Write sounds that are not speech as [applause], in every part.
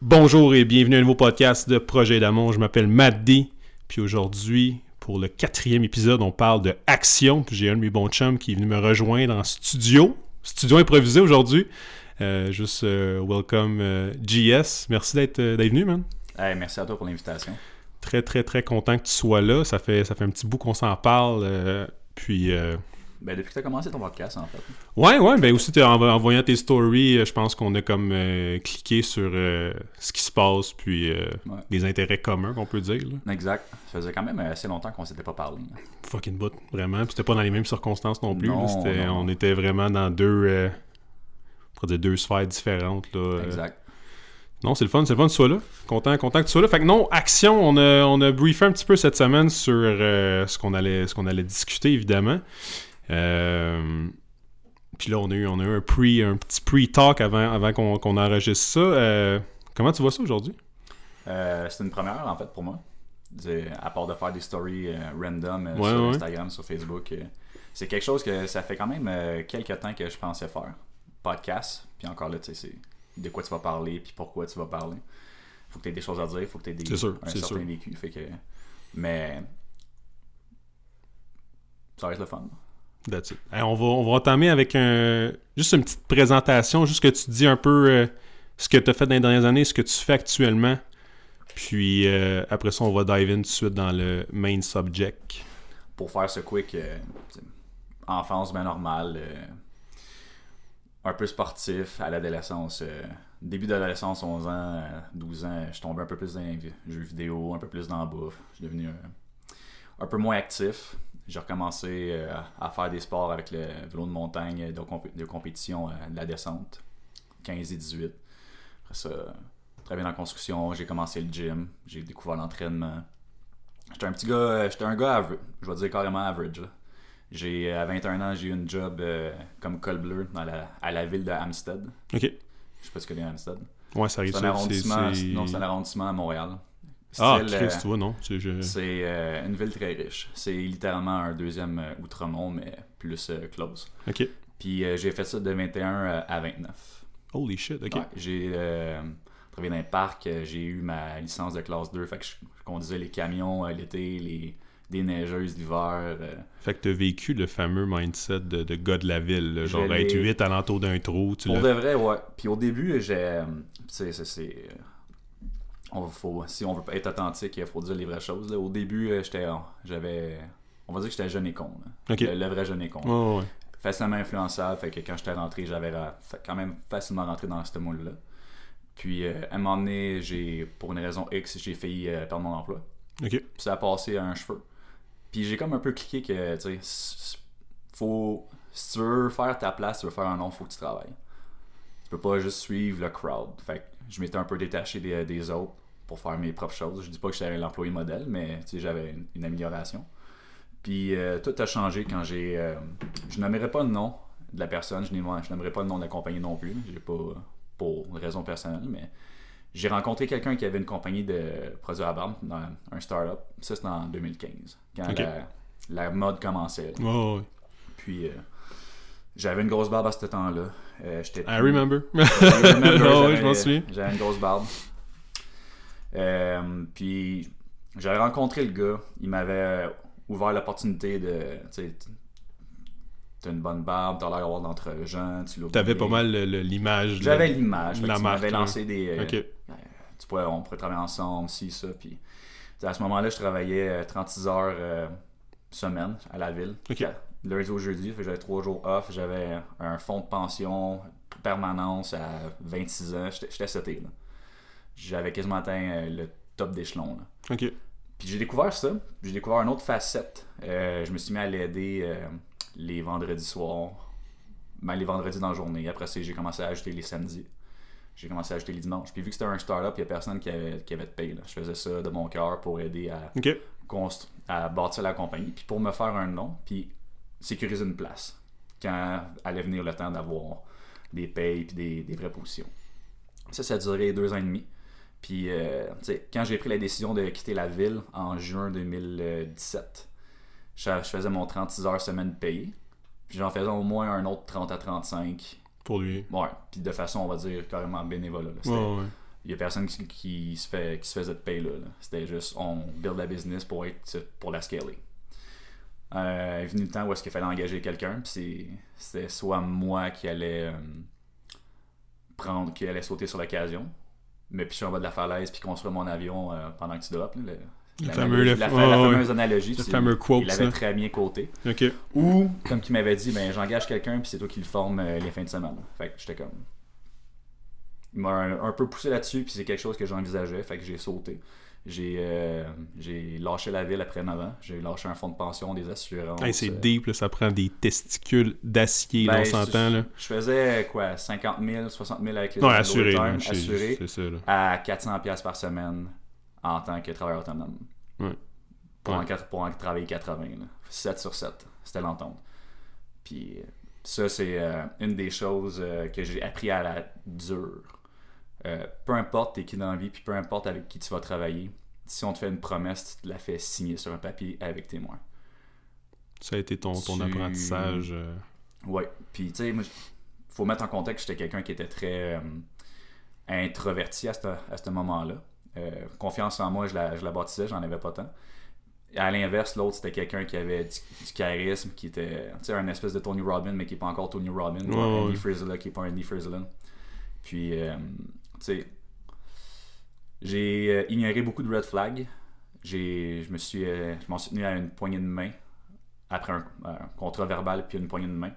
Bonjour et bienvenue à un nouveau podcast de Projet d'amour. Je m'appelle Matt D. Puis aujourd'hui, pour le quatrième épisode, on parle de action. Puis j'ai un de mes bons chums qui est venu me rejoindre en studio. Studio improvisé aujourd'hui. Euh, juste euh, welcome euh, GS. Merci d'être venu, man. Hey, merci à toi pour l'invitation. Très, très, très content que tu sois là. Ça fait, ça fait un petit bout qu'on s'en parle. puis, Ben, depuis que tu as commencé ton podcast, en fait. ouais, ouais, ben aussi, en, en voyant tes stories, euh, je pense qu'on a comme euh, cliqué sur euh, ce qui se passe, puis euh, Ouais. les intérêts communs, qu'on peut dire. là. Exact. Ça faisait quand même assez longtemps qu'on s'était pas parlé. là. Fucking bout, vraiment. Puis c'était pas dans les mêmes circonstances non plus. Non, non. On était vraiment dans deux, dire deux sphères différentes. Là. Exact. Non, c'est le fun, c'est le fun que tu sois là. Content, content que tu sois là. Fait que non, action, on a, on a briefé un petit peu cette semaine sur euh, ce qu'on allait, ce qu'on allait discuter, évidemment. Euh, Puis là, on a eu, on a eu un, pre, un petit pre-talk avant, avant qu'on qu'on enregistre ça. Euh, comment tu vois ça aujourd'hui? Euh, c'est une première, en fait, pour moi. C'est- À part de faire des stories random Ouais, sur ouais. Instagram, sur Facebook. c'est quelque chose que ça fait quand même euh, quelques temps que je pensais faire. Podcast. Puis encore là, tu sais, c'est de quoi tu vas parler, puis pourquoi tu vas parler. Faut que tu aies des choses à dire, faut que tu aies des, C'est sûr, un certain sûr. vécu. Fait que... Mais... Ça va être le fun. On, va, on va entamer avec un, juste une petite présentation, juste que tu dis un peu euh, ce que tu as fait dans les dernières années, ce que tu fais actuellement. Puis euh, après ça, on va dive in tout de suite dans le main subject. pour faire ce quick, euh, enfance bien normale, un peu sportif à l'adolescence. début d'adolescence, 11 ans, euh, 12 ans, je tombais un peu plus dans les jeux vidéo, un peu plus dans la bouffe. Je suis devenu un peu moins actif. J'ai recommencé euh, à faire des sports avec le vélo de montagne de, compé- de compétition, euh, de la descente, 15 et 18. Après ça, travailler dans la construction, j'ai commencé le gym, j'ai découvert l'entraînement. J'étais un petit gars, euh, j'étais un gars average, je vais dire carrément average. J'ai, à 21 ans, j'ai eu une job euh, comme col bleu dans la, à la ville de Hampstead. Ok. Je sais pas si tu connais Hampstead. Ouais, ça arrive C'est un ça. arrondissement, non, c'est un arrondissement à Montréal. Ah, Christ, euh, tu vois, non. C'est, euh, une ville très riche. C'est littéralement un deuxième euh, Outremont, mais plus euh, close. Ok. Puis euh, j'ai fait ça de 21 euh, à 29. Holy shit, ok. Ouais, j'ai travaillé dans parcs, euh, j'ai eu ma licence de classe 2, fait que je, je conduisais les camions l'été, les des neigeuses l'hiver. Fait que t'as vécu le fameux mindset de, de gars de la ville. là, genre être 8 alentour d'un trou. Tu Pour de vrai, ouais. Puis au début, j'ai. euh, C'est. Euh, on faut, si on veut être authentique, il faut dire les vraies choses. là. Au début, euh, j'étais. J'avais. On va dire que j'étais jeune et con. Le, le vrai jeune et con. Ouais. Facilement influençable, fait que quand j'étais rentré, j'avais quand même facilement rentré dans ce moule-là. Puis euh, à un moment donné, j'ai, pour une raison X, j'ai failli euh, perdre mon emploi. Puis ça a passé à un cheveu. Puis j'ai comme un peu cliqué que, tu sais, faut. Si tu veux faire ta place, si tu veux faire un nom, faut que tu travailles. Tu peux pas juste suivre le crowd. Fait que je m'étais un peu détaché des, des autres pour faire mes propres choses. Je dis pas que j'étais l'employé modèle, mais j'avais une, une amélioration. Puis euh, tout a changé quand j'ai. euh, je nommerai pas le nom de la personne, je n'ai- je nommerai pas le nom de la compagnie non plus. J'ai pas. Pour une raison personnelle, mais j'ai rencontré quelqu'un qui avait une compagnie de produits à barbe dans un startup. Ça, c'était en 2015, quand la, la mode commençait. ouais. Puis euh, j'avais une grosse barbe à ce temps-là. Euh, I remember. I remember, [laughs] ouais, j'avais- je m'en souviens. J'avais une grosse barbe. Euh, puis j'avais rencontré le gars. Il m'avait ouvert l'opportunité de. Tu sais, t'as une bonne barbe, t'as l'air d'avoir d'entre gens, tu T'avais pas mal l'image. de- J'avais l'image. la marque, lancé des. euh, Ok. tu pourrais, on pourrait travailler ensemble, si, ça. Puis, à ce moment-là, je travaillais euh, 36 heures euh, semaine à la ville. Ok. Lundi au jeudi, j'avais trois jours off. J'avais un fonds de pension permanence à 26 ans. J'étais là. J'avais quasiment atteint euh, le top d'échelon. Puis j'ai découvert ça. J'ai découvert une autre facette. Euh, je me suis mis à l'aider euh, les vendredis soirs. Ben, les vendredis dans la journée. Après ça, j'ai commencé à ajouter les samedis. J'ai commencé à ajouter les dimanches. Puis vu que c'était un start-up, il n'y a personne qui avait, qui avait de paye. là. Je faisais ça de mon cœur pour aider à, à bâtir la compagnie. Puis pour me faire un nom, puis sécuriser une place. Quand allait venir le temps d'avoir des payes puis des, des vraies positions. Ça, ça a duré deux ans et demi. Puis, euh, tu sais, quand j'ai pris la décision de quitter la ville en juin 2017, je, je faisais mon 36 heures semaine payée. Puis j'en faisais au moins un autre 30 à 35. Pour lui. Ouais, puis de façon, on va dire, carrément Ouais, ouais. il y a personne qui, qui se fait qui se faisait de paye là. là. C'était juste on build la business pour être pour la scaler. Euh, est venu le temps où est-ce qu'il fallait engager quelqu'un, puis c'est- c'était soit moi qui allais euh, prendre, qui allait sauter sur l'occasion, me picher en bas de la falaise puis construire mon avion euh, pendant que tu drops. là, le- Le la, fameux- la, ouais. fameuse analogie. Le fameux quote, Il avait ça. très bien coté. Ou, comme qu'il m'avait dit, ben j'engage quelqu'un puis c'est toi qui le forme euh, les fins de semaine. Fait que j'étais comme. Il m'a un, un peu poussé là-dessus puis c'est quelque chose que j'envisageais. Fait que j'ai sauté. J'ai euh, j'ai lâché la ville après 9 ans. J'ai lâché un fonds de pension, des assurances. Hey, c'est euh, deep, là, ça prend des testicules d'acier, ben, on s'entend. Je faisais quoi 50 000, 60 000 avec les Non, assuré. overtime, c'est- assuré ça. À 400 pièces par semaine en tant que travailleur autonome. Ouais. Pour, Ouais. En, quatre- pour en travailler 80. Là. 7 sur 7. C'était l'entente. Puis ça, c'est euh, une des choses euh, que j'ai appris à la dure. Euh, peu importe t'es qui dans la vie, puis peu importe avec qui tu vas travailler, si on te fait une promesse, tu te la fais signer sur un papier avec témoin. Ça a été ton, ton Tu- apprentissage. euh, Ouais. Puis, tu sais, moi, faut mettre en contexte que j'étais quelqu'un qui était très euh, introverti à ce, à ce moment-là. Euh, confiance en moi, je la, je la bâtissais, j'en avais pas tant. À l'inverse, l'autre, c'était quelqu'un qui avait du, du charisme, qui était, tu sais, un espèce de Tony Robbins, mais qui n'est pas encore Tony Robbins. Andy qui n'est pas Andy Frisella. Puis, sais, j'ai euh, ignoré beaucoup de red flags. J'ai, je me suis, euh, je m'en suis tenu à une poignée de main après un, contrat verbal puis une poignée de main.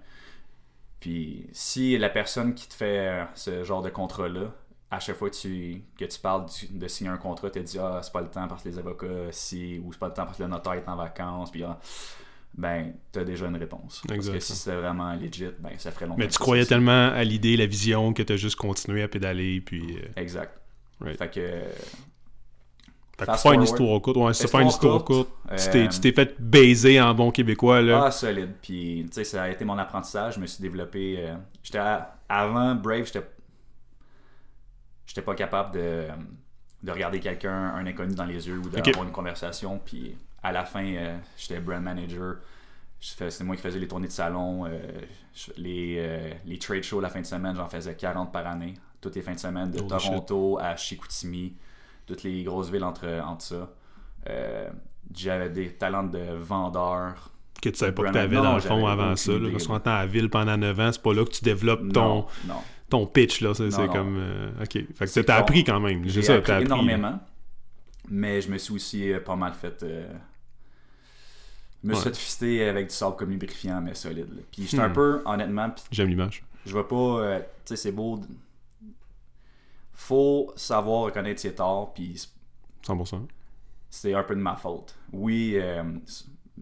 Puis si la personne qui te fait euh, ce genre de contrat-là, à chaque fois que tu, que tu parles de signer un contrat, te dit Ah, c'est pas le temps parce que les avocats, si, ou c'est pas le temps parce que le notaire est en vacances, puis ah, ben, t'as déjà une réponse. Parce que si c'était vraiment legit, ben, ça ferait longtemps. Mais tu croyais tellement à l'idée, la vision, que t'as juste continué à pédaler. Puis, euh, Exact. Right. Fait que. fait que faire une histoire courte, ouais, c'est faire une Histoire courte. Tu euh, tu t'es fait baiser en bon québécois, là. Ah, solide. Puis, tu sais, ça a été mon apprentissage. Je me suis développé. euh, j'étais à- avant Brave, j'étais. J'étais pas capable de, de regarder quelqu'un, un inconnu dans les yeux ou d'avoir une conversation. Puis, à la fin, euh, j'étais brand manager. C'est moi qui faisais les tournées de salon. euh, les, euh, les trade shows la fin de semaine, j'en faisais 40 par année. Toutes les fins de semaine, de Toronto à Chicoutimi, toutes les grosses villes entre, entre ça. J'avais des talents de vendeur, que tu savais pas que t'avais non, dans le fond avant ça. Là. Parce qu'on entend à la ville pendant 9 ans, c'est pas là que tu développes ton, Non, non. ton pitch. là. C'est comme. euh, ok. Fait que appris quand même. J'ai ça, appris énormément, mais je me suis aussi pas mal fait. euh, Je me suis Ouais. fait fister avec du sable comme lubrifiant, mais solide. là. Puis j'étais un Hmm. peu, honnêtement, J'aime l'image. je vais pas. euh, tu sais, c'est beau. Faut savoir reconnaître ses torts, puis 100%. c'est un peu de ma faute. Oui, euh,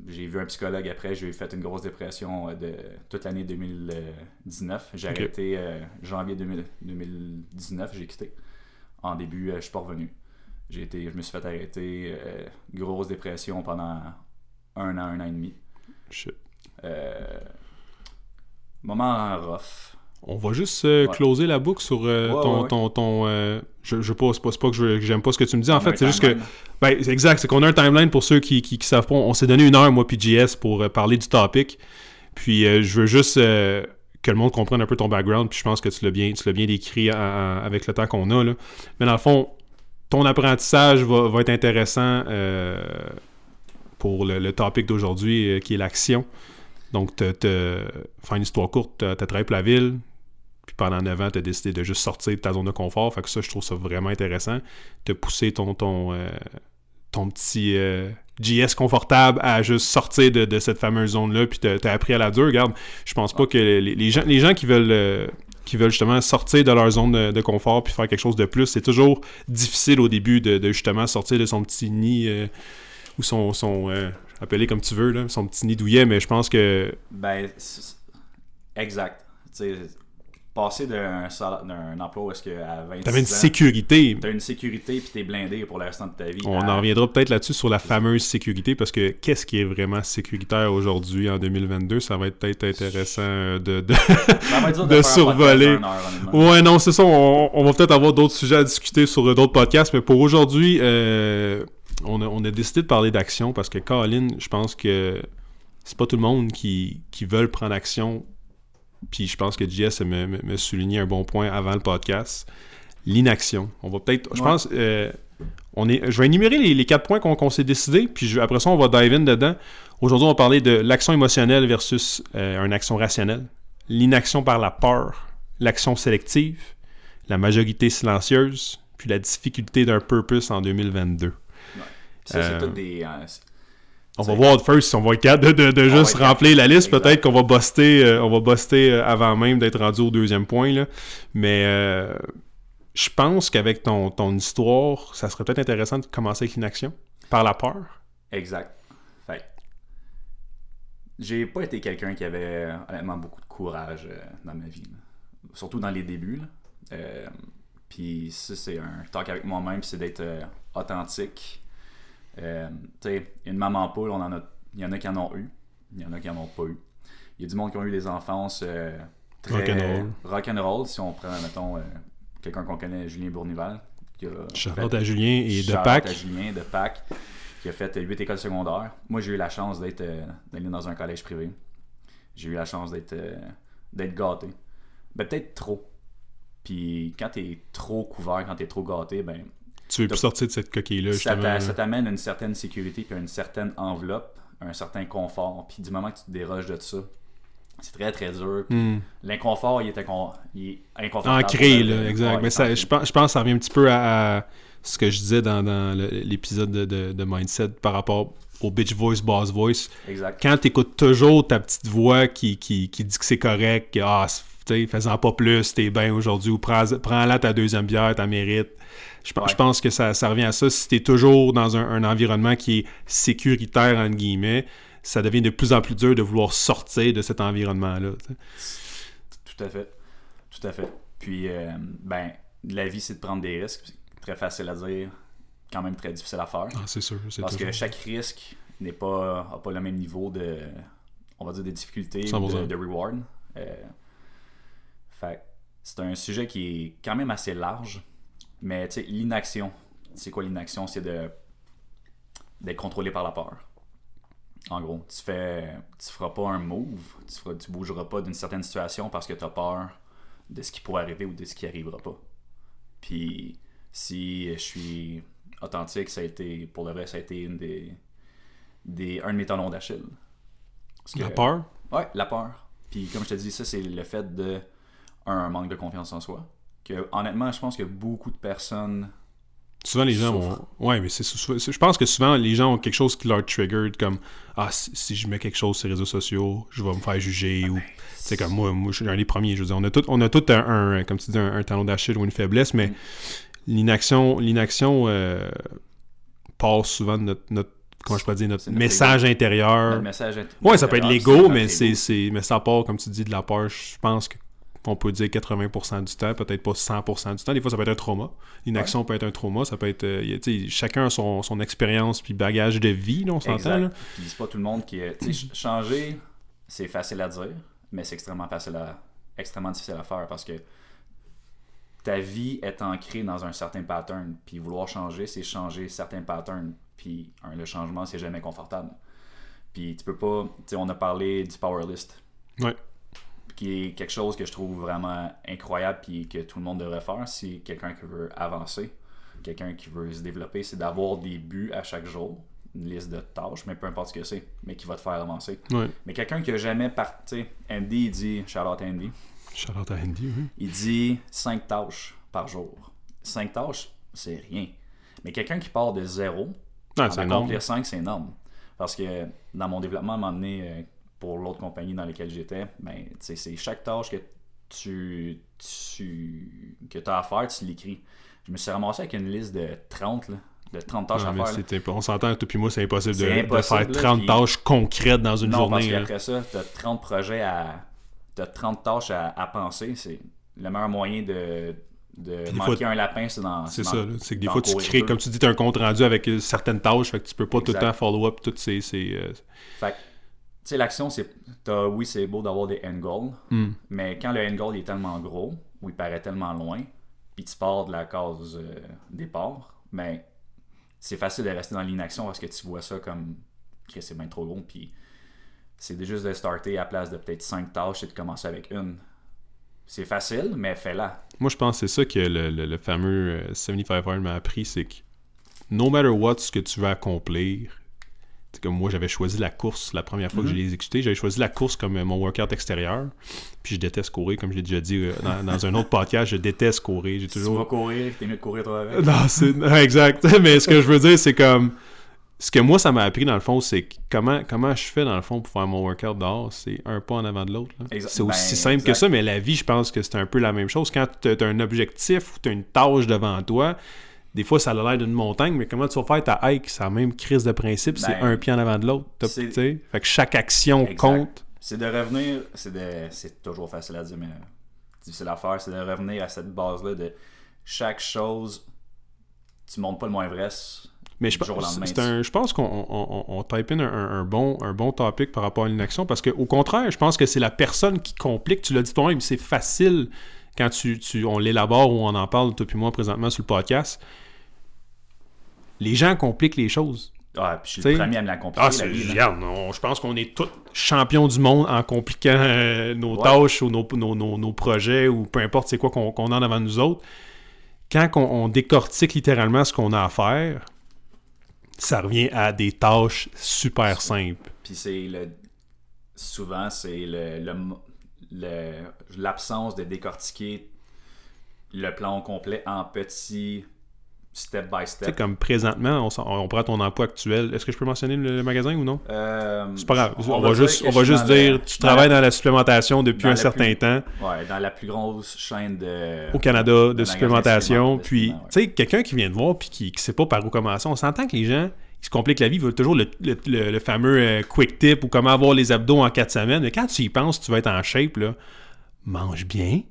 j'ai vu un psychologue après, j'ai fait une grosse dépression euh, de toute l'année 2019. J'ai arrêté euh, janvier 2000 2019, j'ai quitté. En début, je suis pas revenu. J'ai été, je me suis fait arrêter, grosse dépression pendant un an, un an et demi. Shit. Euh, moment rough. On va juste euh, Ouais. closer la boucle sur euh, Ouais, ton, ouais, ton, ton, euh, je, je pas, c'est pas, pas que j'aime pas ce que tu me dis. En On fait, c'est juste que, ben, c'est exact, c'est qu'on a un timeline pour ceux qui, qui, qui savent pas. On s'est donné une heure, moi puis JS, pour parler du topic. Puis je veux juste que le monde comprenne un peu ton background. Puis je pense que tu l'as bien, tu l'as bien décrit avec le temps qu'on a là. Mais dans le fond, ton apprentissage va, va être intéressant pour le, topic d'aujourd'hui, euh, qui est l'action. Donc, te, te- faire une histoire courte, tu as travaillé pour la ville, puis pendant 9 ans, tu as décidé de juste sortir de ta zone de confort. Fait que ça, je trouve ça vraiment intéressant. Te pousser ton, ton, euh, ton petit euh, JS confortable à juste sortir de, cette fameuse zone-là, puis t'as appris à la dure. Regarde, je pense pas que les, gens, les gens qui veulent. euh, qui veulent justement sortir de leur zone de, confort puis faire quelque chose de plus, c'est toujours difficile au début de, justement sortir de son petit nid ou son, son euh, appelé comme tu veux, là, son petit nid douillet, mais je pense que Ben, exact. Passer d'un emploi où est-ce que à 26 t'avais une ans, sécurité. t'as une sécurité puis t'es blindé pour le restant de ta vie. On à- en reviendra peut-être là-dessus sur la fameuse sécurité, parce que qu'est-ce qui est vraiment sécuritaire aujourd'hui en 2022, ça va être peut-être intéressant euh, de... de- Ça va être dur de [laughs] faire un podcast survoler. heure. Ouais, non, c'est ça. On, on va peut-être avoir d'autres sujets à discuter sur euh, d'autres podcasts, mais pour aujourd'hui, euh, on, a, on a décidé de parler d'action parce que Colin, je pense que c'est pas tout le monde qui, qui veut prendre action. Puis je pense que JS me, me, me soulignait un bon point avant le podcast. l'inaction. On va peut-être, je Ouais. pense, euh, on est, je vais énumérer les, les quatre points qu'on s'est décidé, puis je- après ça, on va dive in dedans. Aujourd'hui, on va parler de l'action émotionnelle versus euh, une action rationnelle, l'inaction par la peur, l'action sélective, la majorité silencieuse, puis la difficulté d'un purpose en 2022. Puis ça, c'est Euh, tout des. euh, On va voir first si on va être capable de, de- juste remplir la liste. Peut-être qu'on va buster, euh, on va buster avant même d'être rendu au deuxième point. Là. Mais euh, je pense qu'avec ton, ton histoire, ça serait peut-être intéressant de commencer avec l'inaction. Par la peur. Exact. Fait j'ai pas été quelqu'un qui avait honnêtement beaucoup de courage euh, dans ma vie. là. Surtout dans les débuts. Puis ça, c'est un talk avec moi-même, c'est d'être authentique. Euh, tu sais, une maman poule, on en a, il y en a qui en ont eu, il y en a qui en ont pas eu. Il y a du monde qui ont eu des enfances euh, très Rock'n'roll. rock'n'roll. Si on prend, mettons, euh, quelqu'un qu'on connaît, Julien Bournival, qui a Charlotte fait- à Julien et de Pâques. à Julien de Pâques, qui a fait 8 écoles secondaires. Moi, j'ai eu la chance d'être euh, d'aller dans un collège privé. J'ai eu la chance d'être euh, d'être gâté. Ben, peut-être trop. Puis quand t'es trop couvert, quand t'es trop gâté, ben, Tu veux plus sortir de cette coquille-là, ça justement. t'amène une certaine sécurité, puis une certaine enveloppe, un certain confort. Puis du moment que tu te déroges de ça, c'est très très dur. Hmm. L'inconfort, il, con- il est inconfortable. Ancré, le- là, exact. Mais ça, je, pense, je pense que ça revient un petit peu à, à ce que je disais dans, l'épisode de, de- de Mindset par rapport au bitch voice, boss voice. Exact. quand t'écoutes toujours ta petite voix qui, qui, qui dit que c'est correct, que ah, fais-en pas plus, t'es bien aujourd'hui, ou prends, prends-la ta deuxième bière, t'en mérites. Je, pense- Ouais. je pense que ça, ça revient à ça. Si t'es toujours dans un, un environnement qui est sécuritaire, entre guillemets, ça devient de plus en plus dur de vouloir sortir de cet environnement-là. Tout à fait. Tout à fait. Puis, euh, ben, la vie, c'est de prendre des risques. C'est très facile à dire, quand même très difficile à faire. Ah, c'est sûr. Parce que chaque risque n'est pas, a pas le même niveau de, on va dire, des difficultés ou 100%. de, de reward. Euh, fait c'est un sujet qui est quand même assez large. Mais, tu sais, l'inaction. C'est quoi l'inaction? C'est de d'être contrôlé par la peur. En gros, tu fais, tu feras pas un move, tu, feras, tu bougeras pas d'une certaine situation parce que tu as peur de ce qui pourrait arriver ou de ce qui arrivera pas. Puis si je suis authentique, ça a été, pour le vrai, ça a été une des, des un de mes talons d'Achille. La peur? Ouais, la peur. Puis comme je te dis, ça c'est le fait de un manque de confiance en soi. Que honnêtement, je pense que beaucoup de personnes Souvent, les gens vont. Ouais, mais c'est, je pense que souvent, les gens ont quelque chose qui leur trigger, comme Ah, si, si je mets quelque chose sur les réseaux sociaux, je vais me faire juger. ou C'est comme moi, moi, je suis un des premiers. Je veux dire, on a tout, on a tout un, un- comme tu dis, un, un talon d'Achille ou une faiblesse, mais Mm. l'inaction, l'inaction euh, passe souvent de notre, notre- comment je pourrais dire, notre notre message intérieur. message est- Ouais, ça peut être l'ego, notre mais c'est, mais ça part, comme tu dis, de la peur. Je pense que on peut dire 80% du temps, peut-être pas 100% du temps. Des fois, ça peut être un trauma. L'inaction peut être un trauma. Ça peut être, euh, chacun a son, son expérience puis bagage de vie, là, on s'entend. C'est pas tout le monde qui est. Changer, c'est facile à dire, mais c'est extrêmement facile à. extrêmement difficile à faire parce que ta vie est ancrée dans un certain pattern. Puis vouloir changer, c'est changer certains patterns. Puis le changement, c'est jamais confortable. Puis tu peux pas. On a parlé du power list. Ouais. Qui est quelque chose que je trouve vraiment incroyable puis que tout le monde devrait faire si quelqu'un qui veut avancer, quelqu'un qui veut se développer, c'est d'avoir des buts à chaque jour, une liste de tâches, mais peu importe ce que c'est, mais qui va te faire avancer. Ouais. Mais quelqu'un qui a jamais parti, Andy, il dit, Charlotte Andy, à Andy, oui. il dit 5 tâches par jour. 5 tâches, c'est rien. Mais quelqu'un qui part de zéro, Ah, en c'est énorme. accomplir 5, c'est énorme. Parce que dans mon développement, à un moment donné, euh, pour l'autre compagnie dans laquelle j'étais, ben, c'est chaque tâche que tu, tu que as à faire, tu l'écris. Je me suis ramassé avec une liste de 30, là, de 30 tâches Ah, à faire. on s'entend, toi puis moi, c'est impossible, de, faire là, 30 puis- tâches concrètes dans une non, parce journée. là. qu'après ça, tu as 30 projets à. Tu 30 tâches à, à penser. C'est le meilleur moyen de, de manquer fois- un lapin, c'est dans. C'est ça, c'est que des fois tu crées, comme tu dis, tu as un compte rendu avec euh, certaines tâches, fait que tu peux pas tout le temps follow-up toutes ces. ces euh, Fait que, tu sais, l'action, c'est. t'as- Oui, c'est beau d'avoir des end goals, hmm. mais quand le end goal est tellement gros, ou il paraît tellement loin, puis tu pars de la case euh, départ, ben, c'est facile de rester dans l'inaction parce que tu vois ça comme. que c'est bien trop gros, puis c'est juste de starter à place de peut-être 5 tâches et de commencer avec une. C'est facile, mais fais-la. Moi, je pense que c'est ça que le, le- le fameux euh, 75 Hard m'a appris, c'est que no matter what ce que tu veux accomplir, comme moi, j'avais choisi la course la première fois que je l'ai exécuté. J'avais choisi la course comme euh, mon workout extérieur. Puis je déteste courir, comme j'ai déjà dit euh, dans, [laughs] dans un autre podcast, je déteste courir. J'ai Si tu vas toujours. courir, t'es mieux de courir toi avec. Non, c'est [laughs] exact. [laughs] Mais ce que je veux dire, c'est comme. Ce que moi, ça m'a appris, dans le fond, c'est comment, comment je fais, dans le fond, pour faire mon workout dehors, c'est un pas en avant de l'autre. C'est aussi Ben, simple que ça, mais la vie, je pense que c'est un peu la même chose. Quand tu as un objectif ou tu as une tâche devant toi, des fois, ça a l'air d'une montagne, mais comment tu vas faire ta hike? C'est la même crise de principe, c'est Ben, un pied en avant de l'autre. Fait que chaque action Exact. compte. C'est de revenir, c'est de, c'est toujours facile à dire, mais difficile à faire, c'est de revenir à cette base-là de chaque chose, tu montes pas le moins vrai. Mais je, pense- un- je pense qu'on on, on- on type in un, bon, un bon topic par rapport à l'inaction parce qu'au contraire, je pense que c'est la personne qui complique. Tu l'as dit toi-même, c'est facile quand tu, tu- on l'élabore ou on en parle, toi puis moi, présentement sur le podcast. Les gens compliquent les choses. Ouais, puis je suis T'sais, le premier à me la compliquer. Ah, c'est je pense qu'on est tous champions du monde en compliquant euh, nos Ouais. tâches ou nos, nos- nos- nos projets ou peu importe c'est quoi qu'on a en avant de nous autres. Quand on, on décortique littéralement ce qu'on a à faire, ça revient à des tâches super simples. Puis c'est le. Souvent, c'est le, l'absence de décortiquer le plan au complet en petits step by Tu sais, step. comme présentement, on, prend ton emploi actuel. Est-ce que je peux mentionner le, le magasin ou non? Euh, C'est pas grave. On, va, juste, on va dire, tu travailles la- dans la supplémentation depuis un certain plus- temps. Ouais, dans la plus grosse chaîne de. au Canada de supplémentation. Puis, ouais. tu sais, quelqu'un qui vient de voir puis qui ne sait pas par où commencer, on s'entend que les gens, ils se compliquent la vie, ils veulent toujours le, le- le- le fameux euh, quick tip ou comment avoir les abdos en 4 semaines. Mais quand tu y penses, tu vas être en shape, là, mange bien,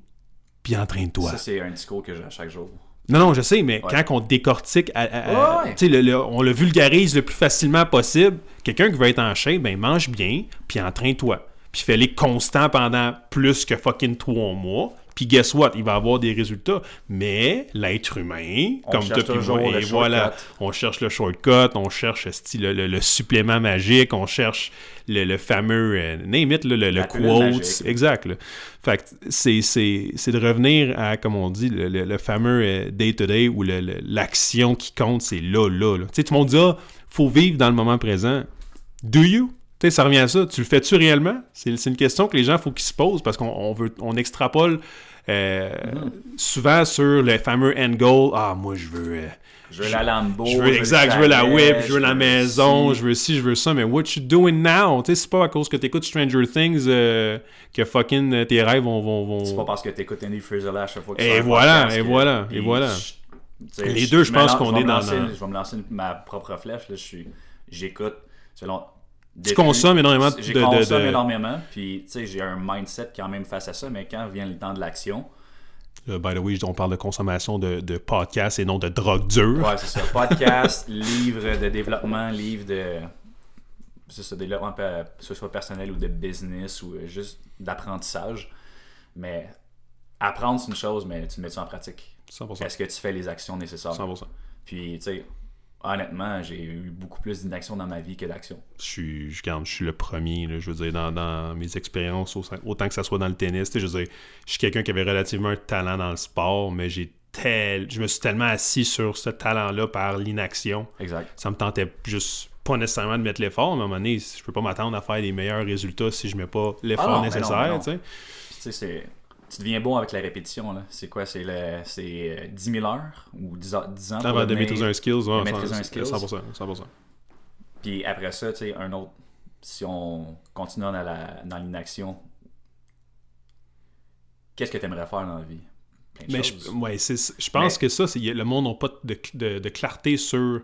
puis entraîne-toi. Ça, c'est un discours que j'ai à chaque jour. Non, non, je sais, mais Ouais. quand on décortique, à- à- à- Ouais, ouais. tu sais, le- le- on le vulgarise le plus facilement possible, quelqu'un qui veut être en shape, ben mange bien, puis entraîne-toi. Puis fais-les constant pendant plus que fucking trois mois. Puis guess what? Il va avoir des résultats. Mais l'être humain, On comme toi le et voilà, on cherche le shortcut, on cherche style, le, le- le supplément magique, on cherche le, le fameux, euh, name it, le, le quote. magique. Exact. là. Fait c'est, de revenir à, comme on dit, le, fameux euh, day-to-day où le- le- l'action qui compte, c'est là, là. là. Tu sais, tout le monde dit, ah, faut vivre dans le moment présent. Do you? Sais, ça revient à ça. Tu le fais-tu réellement? C'est, c'est une question que les gens, faut qu'ils se posent parce qu'on on veut, on extrapole euh, souvent sur le fameux end goal. Ah, moi, je veux. euh, Je veux la Lambo. je veux, exact, je veux la whip, je veux la maison, je veux ci, je veux ça, mais what you doing now? Tu sais, c'est pas à cause que t'écoutes Stranger Things euh, que fucking tes rêves vont. vont, vont... C'est pas parce que t'écoutes Andy là à chaque fois que tu Et voilà, et voilà, et voilà. Les deux, je pense qu'on est dans Je vais me lancer ma propre flèche. Là, je suis, j'écoute selon. Tu consommes énormément de- J'ai de- consomme de- énormément, puis tu sais, j'ai un mindset quand même face à ça, mais quand vient le temps de l'action, Euh, by the way, on parle de consommation de, de podcasts et non de drogue dure. ouais, c'est ça. Podcast, [laughs] livre de développement, livre de. C'est ça, développement, pe- que ce soit personnel ou de business ou euh, juste d'apprentissage. Mais apprendre, c'est une chose, mais tu le mets-tu en pratique? 100%. Est-ce que tu fais les actions nécessaires? 100%. Puis, tu sais, honnêtement, j'ai eu beaucoup plus d'inaction dans ma vie que d'action. Je suis, je, garde, je suis le premier, là, je veux dire, dans, dans mes expériences, au- autant que ça soit dans le tennis. Je veux dire, je suis quelqu'un qui avait relativement un talent dans le sport, mais j'ai tel, je me suis tellement assis sur ce talent-là par l'inaction. Exact. Ça me tentait juste pas nécessairement de mettre l'effort, mais à un moment donné, je peux pas m'attendre à faire des meilleurs résultats si je mets pas Ah l'effort mais non, nécessaire. mais non. Tu deviens bon avec la répétition, là. C'est quoi? C'est le... c'est euh, 10 000 heures ou 10, ans- 10 ans pour Avant de maîtriser un skills, ouais, maîtriser un 100%, skills. 100%, 100%. Puis après ça, tu sais, un autre... Si on continue dans la- dans l'inaction, qu'est-ce que tu aimerais faire dans la vie? Mais je, ouais, c'est- je pense Mais- que ça, c'est, le monde n'a pas de, de- de clarté sur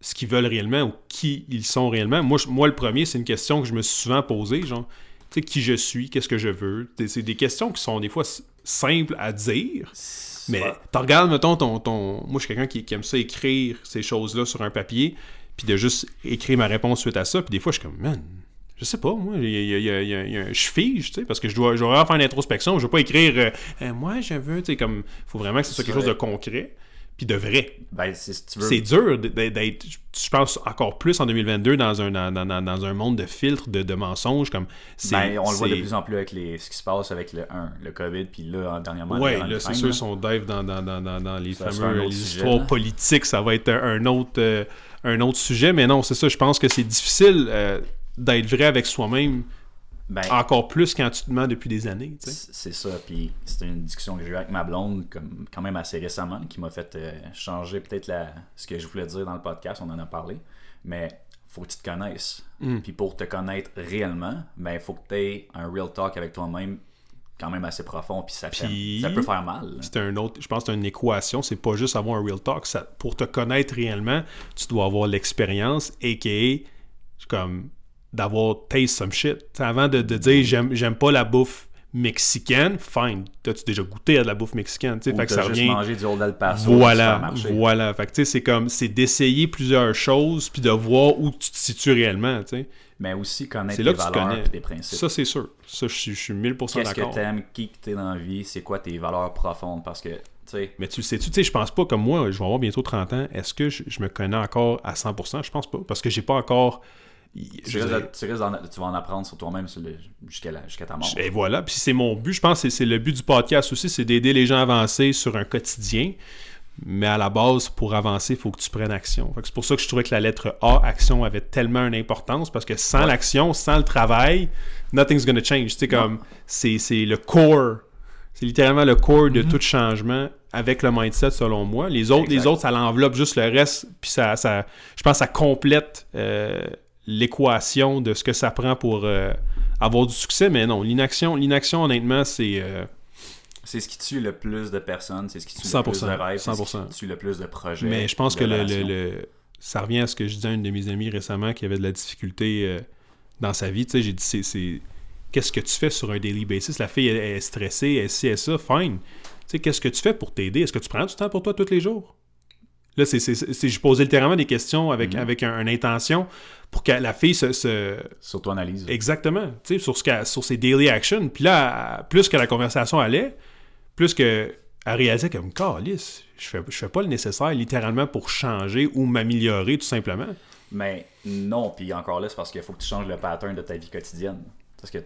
ce qu'ils veulent réellement ou qui ils sont réellement. Moi, je- moi le premier, c'est une question que je me suis souvent posée, genre, sais, qui je suis, qu'est-ce que je veux. C'est- des questions qui sont des fois simples à dire, mais tu regardes, mettons, ton, ton... Moi, je suis quelqu'un qui, qui aime ça écrire ces choses-là sur un papier, puis de juste écrire ma réponse suite à ça, puis des fois, je suis comme, man, je sais pas, moi, je fige, tu sais, parce que je dois, je dois vraiment faire une introspection, je veux pas écrire, euh, Euh, moi, je veux, tu sais, comme, faut vraiment que ce soit quelque chose de concret. Puis de vrai. Ben, c'est si tu veux. C'est dur d'être, je pense, encore plus en 2022 dans un, dans, dans- dans un monde de filtres, de, de mensonges. Comme, Ben, on le voit de plus en plus avec les, ce qui se passe avec le 1, le COVID, puis là, en- dernièrement, dans là, c'est sûr, son dive dans, dans, dans, dans, dans les Ça fameux les sujet, histoires là. politiques, ça va être un, un autre, euh, un autre sujet. Mais non, c'est ça, je pense que c'est difficile euh, d'être vrai avec soi-même, Ben, encore plus quand tu te mens depuis des années. c'est ça. Puis c'était une discussion que j'ai eue avec ma blonde, comme, quand même assez récemment, qui m'a fait euh, changer peut-être la, ce que je voulais dire dans le podcast. On en a parlé. Mais faut que tu te connaisses. Mm. Puis pour te connaître réellement, ben, il faut que tu aies un real talk avec toi-même quand même assez profond. Puis ça, fait- ça peut faire mal. C'est un autre, je pense que c'est une équation, c'est pas juste avoir un real talk. Ça, pour te connaître réellement, tu dois avoir l'expérience, a.k.a. comme d'avoir taste some shit. T'sais, avant de, de dire j'aime, j'aime pas la bouffe mexicaine, fine. T'as-tu déjà goûté à de la bouffe mexicaine? Fait que t'as ça juste revient. mangé du Old Paso Voilà, voilà. Fait que tu sais, c'est comme, c'est d'essayer plusieurs choses puis de voir où tu te situes réellement, tu sais. Mais aussi connaître tes là que tu valeurs et tes principes. Ça, c'est sûr. Ça, je suis, je suis 1000% Qu'est-ce que d'accord. t'aimes, qui que t'es dans la vie, c'est quoi tes valeurs profondes? Parce que, tu sais, Mais tu le sais-tu, tu sais, je pense pas comme moi, je vais avoir bientôt 30 ans, est-ce que je, je me connais encore à 100%? Je pense pas, parce que j'ai pas encore... tu, de- vas en apprendre sur toi-même jusqu'à ta mort. Et voilà, puis c'est mon but, je pense que c'est- c'est le but du podcast aussi, c'est d'aider les gens à avancer sur un quotidien. Mais à la base, pour avancer, il faut que tu prennes action. C'est pour ça que je trouvais que la lettre A, action, avait tellement une importance, parce que sans Ouais. l'action, sans le travail, nothing's gonna change. Sais, comme, c'est c'est le core, c'est littéralement le core Mm-hmm. de tout changement avec le mindset, selon moi. Les autres, les autres ça l'enveloppe juste le reste, puis ça, ça, je pense que ça complète euh, l'équation de ce que ça prend pour euh, avoir du succès, mais non, l'inaction, l'inaction honnêtement, c'est... euh, C'est ce qui tue le plus de personnes, c'est ce qui tue 100%, le plus de rêves, c'est ce 100%. qui tue le plus de projets. Mais je pense que le, relations. le- le- ça revient à ce que je disais à une de mes amies récemment qui avait de la difficulté euh, dans sa vie. Tu sais, j'ai dit, c'est, c'est- qu'est-ce que tu fais sur un daily basis? La fille, elle, elle est stressée, elle ci, elle ça, fine. Tu sais, qu'est-ce que tu fais pour t'aider? Est-ce que tu prends du temps pour toi tous les jours? Là, c'est, c'est, c'est- je posais littéralement des questions avec, Mhm. avec un- une intention pour que la fille se- se, S'auto-analyse. Exactement. Tu sais, sur, ce sur ses daily actions. Puis là, plus que la conversation allait, plus que elle réalisait comme, calice, je fais, je fais pas le nécessaire littéralement pour changer ou m'améliorer tout simplement. Mais non, puis encore là, c'est parce qu'il faut que tu changes le pattern de ta vie quotidienne. Parce que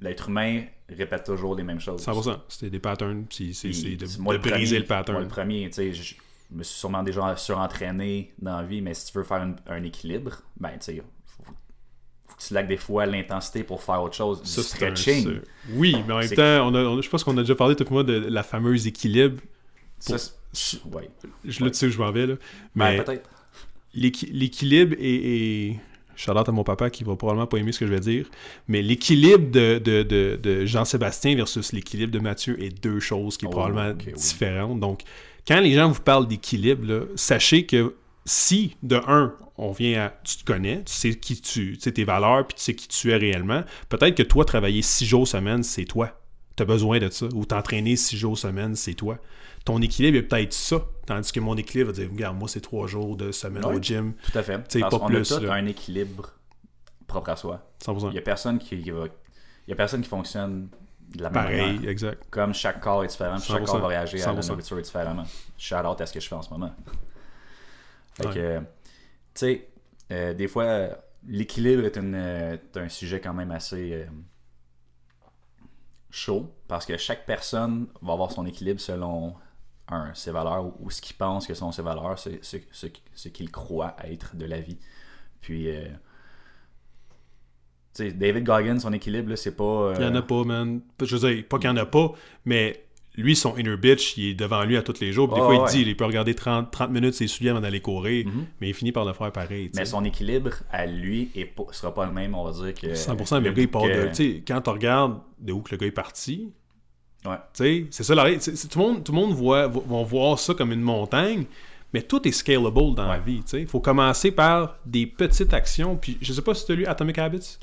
l'être humain répète toujours les mêmes choses. 100%. C'était des patterns, c'est, c'est de, briser premier- le pattern. moi, le premier, tu sais, je me suis sûrement déjà surentraîné dans la vie, mais si tu veux faire une- un équilibre, ben, tu sais, faut, que tu laques des fois l'intensité pour faire autre chose. Du Ça, c'est un- stretching. oui, mais en même temps, on a, on a- je pense qu'on a déjà parlé, toi et moi, de la fameuse équilibre. Ça, c'est- ouais. Je, là, tu sais où je m'en vais, là. Ben, Mais peut-être. l'équilibre est, est... Shout-out à mon papa qui va probablement pas aimer ce que je vais dire, mais l'équilibre de, de, de, de Jean-Sébastien versus l'équilibre de Mathieu est deux choses qui sont Oh, probablement oui. différentes. Donc, quand les gens vous parlent d'équilibre, sachez que si, de un, on vient à... Tu te connais, tu sais qui tu... Tu sais tes valeurs, puis tu sais qui tu es réellement, peut-être que toi, travailler six jours semaine, c'est toi. Tu as besoin de ça. Ou t'entraîner six jours semaine, c'est toi. Ton équilibre est peut-être ça. Tandis que mon équilibre va dire, regarde, moi, c'est trois jours de semaine au gym. Tout à fait. sais, Parce pas qu'on plus, là. un équilibre propre à soi. 100%. Il y a personne qui, qui va... Il y a personne qui fonctionne de la même Pareil, manière. exact. Comme chaque corps est différent, puis chaque 100%. corps va réagir à la 100%. nourriture différemment. Shout out à ce que je fais en ce moment. [laughs] Fait Ouais. que, tu sais, euh, des fois, euh, l'équilibre est, euh, est un sujet quand même assez chaud parce que chaque personne va avoir son équilibre selon un, ses valeurs ou, ou ce qu'il pense que sont ses valeurs, c'est ce, ce, ce qu'il croit être de la vie. Puis, David Goggins, son équilibre, c'est pas. euh, Il y en a pas, man. Je veux dire, pas qu'il y en a pas, mais lui, son inner bitch, il est devant lui à tous les jours. Puis des fois, il ouais. dit, il peut regarder 30, 30 minutes ses souliers avant d'aller courir, Mhm. mais il finit par le faire pareil. Mais son équilibre à lui pas, sera pas le même, on va dire que. 100%, mais le gars, il part que- de. Quand tu regardes de où que le gars est parti, Ouais. c'est ça la Tout le monde, tout le monde voit, vont voir ça comme une montagne, mais tout est scalable dans la vie. Il faut commencer par des petites actions. Puis je sais pas si tu as lu Atomic Habits?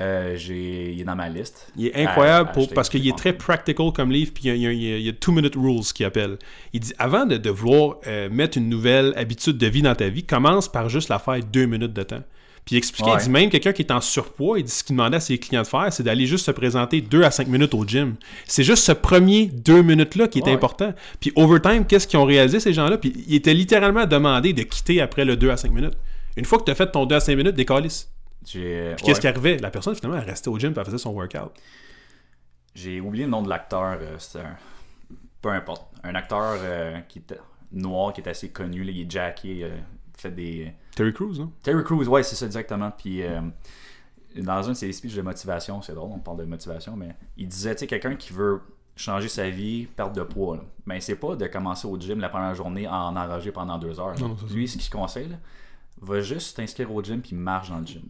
Euh. Il est dans ma liste. Il est incroyable À- pour- acheter, parce qu'il est très practical comme livre, puis il y a, il y two minute rules qu'il appelle. Il dit avant de, de vouloir euh, mettre une nouvelle habitude de vie dans ta vie, commence par juste la faire deux minutes de temps. Puis il expliquait, il Ouais. dit même quelqu'un qui est en surpoids, il dit ce qu'il demandait à ses clients de faire, c'est d'aller juste se présenter 2 à 5 minutes au gym. C'est juste ce premier 2 minutes-là qui est Ouais. important. Puis overtime, qu'est-ce qu'ils ont réalisé ces gens-là? Puis ils étaient littéralement demandés de quitter après le 2 à 5 minutes. Une fois que tu as fait ton 2 à 5 minutes, décalisse. Puis qu'est-ce qui arrivait? La personne finalement elle restait au gym et elle faisait son workout. J'ai oublié le nom de l'acteur. euh, c'est un... Peu importe. Un acteur euh, qui était noir, qui est assez connu. Là, il est jacké. euh, fait des... Terry Crews, non? Terry Crews, ouais, c'est ça exactement. Puis euh, dans un de ses speeches de motivation, c'est drôle, on parle de motivation, mais il disait, tu sais, quelqu'un qui veut changer sa vie, perdre de poids, ben c'est pas de commencer au gym la première journée en enragé pendant deux heures. Non, non. Lui, ce qu'il conseille, là, va juste t'inscrire au gym puis marche dans le gym.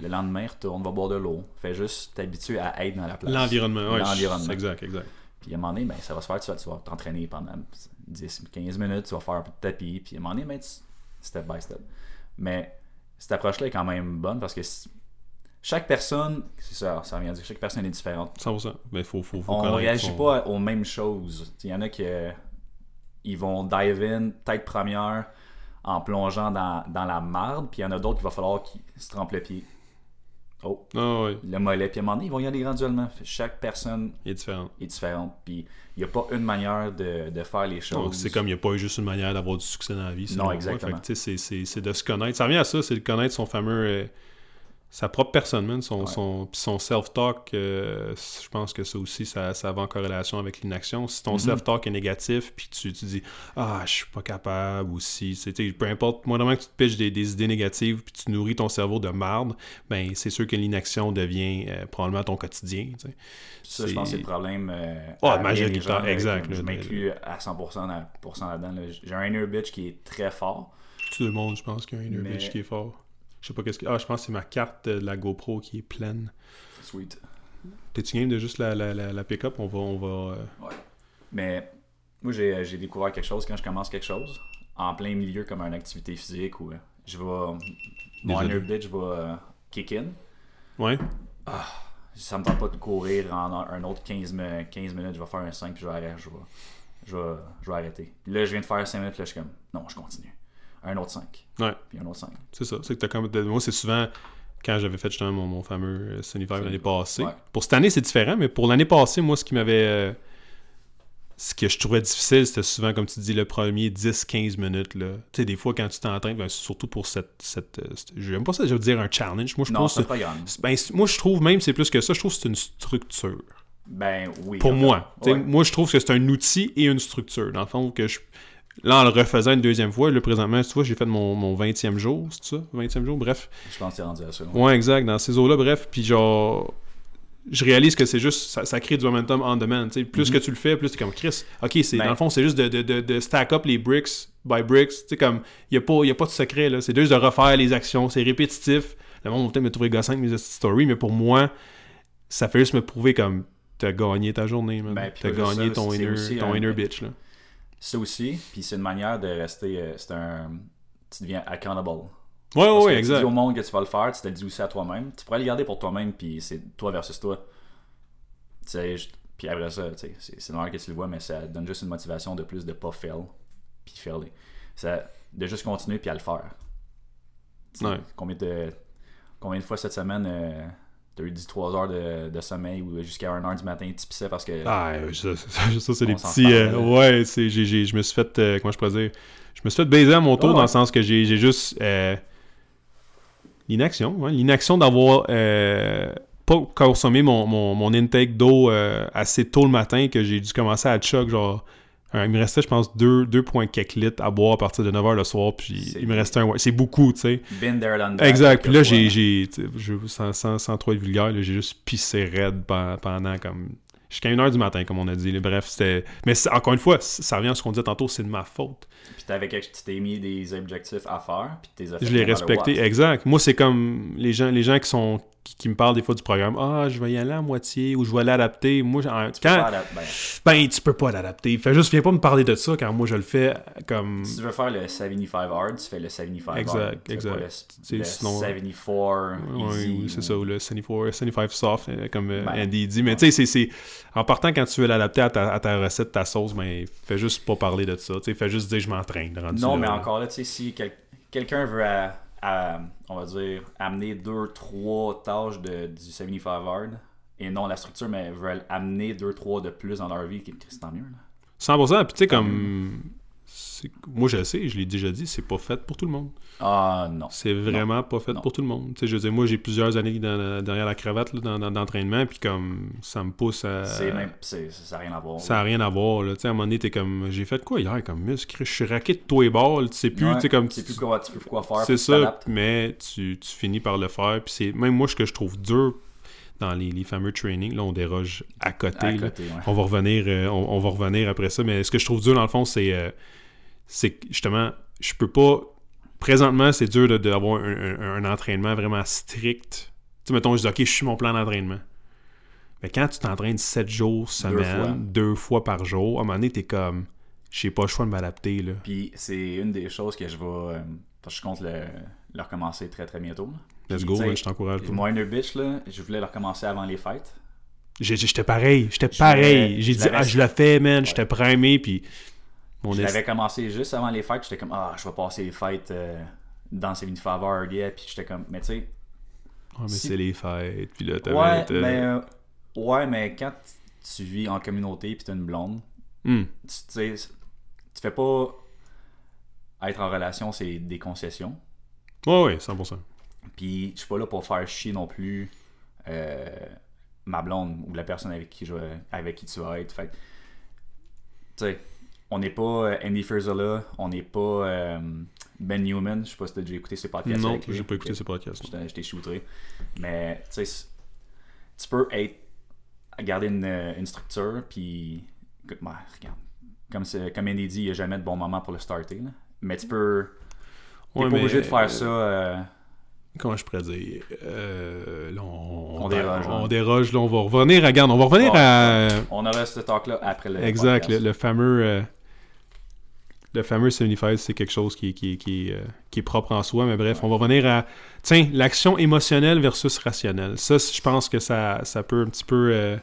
Le lendemain, retourne, va boire de l'eau. Fais juste t'habituer à être dans la place. L'environnement, ouais. L'environnement. Exact, exact. Puis à un moment donné, ben, ça va se faire, tu vas, tu vas t'entraîner pendant 10-15 minutes, tu vas faire un peu de tapis, puis à un moment donné, ben, tu- step by step. Mais cette approche-là est quand même bonne parce que si- chaque personne, c'est ça, ça vient dire, chaque personne est différente. 100%. Mais faut, faut, faut On connaître réagit son- pas aux mêmes choses. Il y en a qui ils vont dive in, tête première, en plongeant dans, dans la marde, puis il y en a d'autres qu'il va falloir qu'ils se trempent le pied. Oh, Ah le mollet, puis à un moment donné, ils vont y aller graduellement. Chaque personne est différent. est différente. Puis il n'y a pas une manière de, de faire les choses. Donc, c'est comme il n'y a pas juste une manière d'avoir du succès dans la vie. Non, exactement. C'est de se connaître. Ça revient à ça, c'est de connaître son fameux. euh, sa propre personne, man, son, Ouais. son, self-talk, euh, je pense que ça aussi, ça, ça va en corrélation avec l'inaction. Si ton Mhm. self-talk est négatif, puis tu, tu dis « Ah, je suis pas capable » ou si, peu importe, moi, que tu te pitches des, des idées négatives, puis tu nourris ton cerveau de marde, ben c'est sûr que l'inaction devient euh, probablement ton quotidien. Ça, je pense que c'est le problème. Euh, Ah, bien majoritaire, là, exact, Je m'inclus à 100% là- pour cent là-dedans. là. J'ai un inner bitch qui est très fort. Tout le monde, je pense qu'il y a un inner Mais- bitch qui est fort. Je sais pas qu'est-ce que. Ah, je pense que c'est ma carte de la GoPro qui est pleine. Sweet. T'es-tu game de juste la, la, la, la pick-up? On va. On va euh, Mais moi, j'ai j'ai découvert quelque chose quand je commence quelque chose, en plein milieu comme une activité physique où euh, je vais. Mon Désolé. inner bitch va euh, kick in. Ouais. Ça me tente pas de courir en un autre 15, mi- 15 minutes, je vais faire un 5 puis je vais arrêter. Je vais, je vais, je vais arrêter. Puis là, je viens de faire 5 minutes, là, je suis comme, non, je continue. Un autre 5. Ouais. Puis un autre 5. C'est ça. C'est que t'as comme. de- Moi, c'est souvent. Quand j'avais fait justement mon, mon fameux euh, Sunny l'année passée. Ouais. Pour cette année, c'est différent, mais pour l'année passée, moi, ce qui m'avait. euh, ce que je trouvais difficile, c'était souvent, comme tu dis, le premier 10-15 minutes. Là. Tu sais, des fois, quand tu t'entraînes, ben, surtout pour cette. cette, euh, cette- n'aime pas ça, je veux dire un challenge. Moi, je Non, pense que ben, moi, je trouve même, c'est plus que ça, je trouve que c'est une structure. Ben oui. Pour moi. Ouais. Moi, je trouve que c'est un outil et une structure. Dans le fond, que je. Là, en le refaisant une deuxième fois, là, présentement, tu vois, j'ai fait mon, mon 20e jour, c'est ça? 20e jour, bref. Je pense que c'est rendu à ça. Ouais, exact, dans ces eaux-là, bref. Puis genre, je réalise que c'est juste, ça, ça crée du momentum on demand. tu sais. Plus Mhm. que tu le fais, plus t'es comme Chris. Ok, c'est Ben- dans le fond, c'est juste de, de, de, de stack up les bricks by bricks. Tu sais, comme, il n'y a, pas- y a pas de secret, là. C'est juste de refaire les actions. C'est répétitif. Le monde va peut-être me trouver gossant avec mes stories, mais pour moi, ça fait juste me prouver comme, t'as gagné ta journée, man. Ben, t'as gagné ça, ton inner, aussi ton inner bitch, là. Ça aussi, puis c'est une manière de rester. euh, c'est un. Tu deviens accountable. Ouais, Parce ouais, que ouais, Tu exact. dis au monde que tu vas le faire, tu te le dis aussi à toi-même. Tu pourrais le garder pour toi-même, puis c'est toi versus toi. Tu sais, puis après ça, tu sais, c'est c'est normal que tu le vois, mais ça donne juste une motivation de plus de pas fail, puis failer. Ça, de juste continuer, puis à le faire. Tu sais, Ouais. Combien, de, combien de fois cette semaine euh, t'as eu 10-3 heures de, de sommeil ou jusqu'à 1 heure du matin, tu pissais parce que. Ah, ça, ça, ça, c'est des petits. euh, ouais, c'est, j'ai, j'ai- je me suis fait. euh, comment je pourrais dire? Je me suis fait baiser à mon tour Ah, dans le sens que j'ai, j'ai juste. euh, l'inaction, L'inaction d'avoir. euh, pas consommé mon, mon, mon intake d'eau assez tôt le matin que j'ai dû commencer à choc, genre. Euh, il me restait, je pense, 2, 2 points quelques litres à boire à partir de 9h le soir, puis il me restait un. c'est beaucoup, tu sais. Been there, done. Exact. Puis là, j'ai, sans, sans, sans trop être vulgaire, j'ai juste pissé raide pen- pendant comme jusqu'à 1h du matin, comme on a dit. là. Bref, c'était. Mais encore une fois, ça revient à ce qu'on disait tantôt, c'est de ma faute. Puis t'avais quelque- tu t'es mis des objectifs à faire, puis t'es Je l'ai respecté. Exact. Moi, c'est comme les gens, les gens qui sont. Qui, qui me parlent des fois du programme. Ah, je vais y aller à moitié ou je vais l'adapter. Moi, en- quand. ben, Ben, tu peux pas l'adapter. Fais juste, viens pas me parler de ça quand moi je le fais comme. si tu veux faire le 75 hard, tu fais le 75 Exact, hard. Tu exact. pas Le, le sinon- 74 Oui, easy. oui, c'est ça, ou le 74, 75 soft, euh, comme euh, Ben, Andy dit. Mais tu sais, c'est-. En partant, quand tu veux l'adapter à ta, à ta recette, ta sauce, ben, fais juste pas parler de ça. Tu fais juste dire je m'entraîne. Non, là. mais encore là, tu sais, si quel- quelqu'un veut à, on va dire, amener deux, trois tâches de, du 75 hard et non la structure, mais veulent amener deux, trois de plus dans leur vie, qui c'est tant mieux. Là. 100%, puis tu sais, comme. Moi, je le sais, je l'ai déjà dit, c'est pas fait pour tout le monde. Ah non. C'est vraiment pas fait Non. pour tout le monde. Tu sais, je veux dire, moi, j'ai plusieurs années dans derrière la cravate là, dans, d'entraînement, puis comme ça me pousse à. C'est même, c'est, ça n'a rien à voir. Ça n'a rien à voir, là. Tu sais, à un moment donné, t'es comme. J'ai fait quoi hier comme muscle? Je suis raqué de toi et ball, tu sais plus, Ouais, tu sais, comme. Tu sais plus quoi, tu plus quoi faire. C'est ça, mais tu, tu finis par le faire. Puis c'est même moi ce que je trouve dur dans les, les fameux trainings. Là, on déroge à côté. À là. côté, ouais. On va revenir, euh, on, on va revenir après ça. Mais ce que je trouve dur dans le fond, c'est euh, c'est que justement, je peux pas. Présentement, c'est dur de- d'avoir un, un- un entraînement vraiment strict. Tu sais, mettons, je dis, OK, je suis mon plan d'entraînement. Mais quand tu t'entraînes 7 jours, semaine, deux fois. fois. par jour, à un moment donné, t'es comme, j'ai pas le choix de m'adapter. là. Puis c'est une des choses que je vais. euh, parce que je compte le, le recommencer très très bientôt. là. Let's Puis, go, man, je t'encourage. Moi, Inner Bitch, là, je voulais le recommencer avant les fêtes. J'étais pareil, j'étais pareil. J'ai dit, ah, je le fais, man, j'étais primé, puis mon Je est... l'avais commencé juste avant les fêtes. J'étais comme, ah, je vais passer les fêtes euh, dans ces faveurs, yeah. Puis j'étais comme, mais tu sais, Ouais, mais si- c'est les fêtes, puis là, t'avais... ouais, mais, euh, ouais, mais quand tu vis en communauté puis t'as une blonde, Hmm. tu tu sais, tu fais pas être en relation, c'est des concessions. Ouais, ouais, 100%. Puis je suis pas là pour faire chier non plus euh, ma blonde ou la personne avec qui je avec qui tu vas être. Fait tu sais, on n'est pas euh, Andy Frisella, on n'est pas euh, Ben Newman. Je sais pas si t'as déjà écouté ses podcasts. Non, j'ai pas écouté ce podcast. Je t'ai- shooté. Mais tu sais, tu peux être garder une, euh, une structure, puis écoute, bah, regarde. Comme, comme Andy dit, il n'y a jamais de bon moment pour le starter. là. Mais tu peux. T'es Ouais, pas obligé de euh, faire ça. euh, Comment je pourrais dire? Euh, là, on, On déroge, On hein. déroge, là, on va revenir, regarde, on va revenir à... On aura ce talk-là après le. Exact, le fameux... Le fameux 75, c'est quelque chose qui, qui, qui, euh, qui est propre en soi, mais bref, on va revenir à... Tiens, l'action émotionnelle versus rationnelle. Ça, je pense que ça, ça peut un petit peu euh,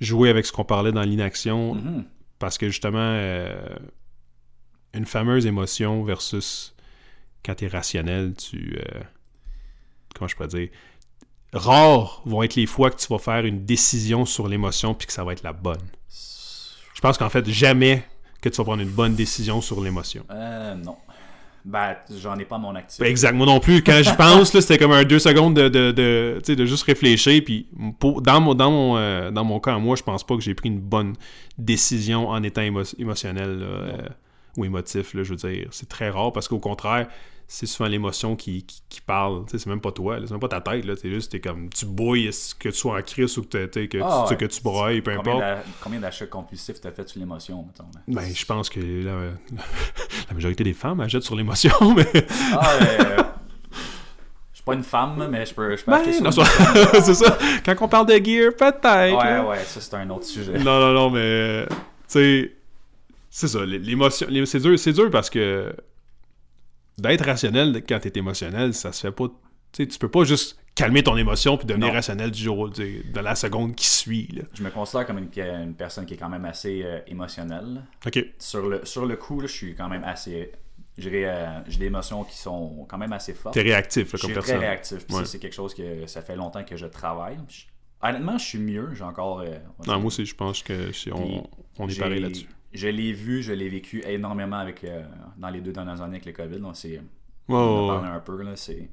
jouer avec ce qu'on parlait dans l'inaction, Mhm. parce que justement, euh, une fameuse émotion versus quand tu es rationnel, tu. comment je peux dire Rares vont être les fois que tu vas faire une décision sur l'émotion puis que ça va être la bonne. Je pense qu'en fait, jamais que tu vas prendre une bonne décision sur l'émotion. Euh, non. Ben, j'en ai pas mon actif. Ben, exact, moi non plus. Quand j'y pense, là, c'était comme un deux secondes de, de, de, de juste réfléchir. Puis pour- dans, mon, dans, mon, euh, dans mon cas, moi, je pense pas que j'ai pris une bonne décision en étant émo- émotionnel là, euh, ou émotif. Là, je veux dire, c'est très rare parce qu'au contraire, c'est souvent l'émotion qui, qui, qui parle. C'est même pas toi, c'est même pas ta tête. là. C'est juste, t'es comme, tu bouilles, que tu sois en crise ou que, que, Ah, tu, ouais. que tu broyes, peu Combien importe. Combien d'achats compulsifs t'as fait sur l'émotion, mettons? Ben, je pense que la, [laughs] la majorité des femmes achètent sur l'émotion, [laughs] mais. Ah, euh, je suis pas une femme, mais je peux, je peux Ben, acheter sur [laughs] non, c'est ça. Quand on parle de gear, peut-être. Ouais, là. ouais, ça c'est un autre sujet. Non, non, non, mais. Tu sais. C'est ça. L'émotion. l'é- C'est dur, c'est dur parce que. D'être rationnel quand t'es émotionnel, ça se fait pas. Tu sais, tu peux pas juste calmer ton émotion puis devenir Non. rationnel du jour, de la seconde qui suit. Là. Je me considère comme une, une personne qui est quand même assez euh, émotionnelle. Ok. Sur le, sur le coup, là, je suis quand même assez. je euh, J'ai des émotions qui sont quand même assez fortes. T'es réactif là, Je comme suis personne. très réactif. puis Ouais. ça, C'est quelque chose que ça fait longtemps que je travaille. Je- honnêtement, je suis mieux. J'ai encore. euh, Non, moi aussi, je pense que c'est- on, on est pareil là-dessus. Je l'ai vu, je l'ai vécu énormément avec, euh, dans les deux dernières années avec le COVID. Donc c'est, on en un peu. Là, c'est,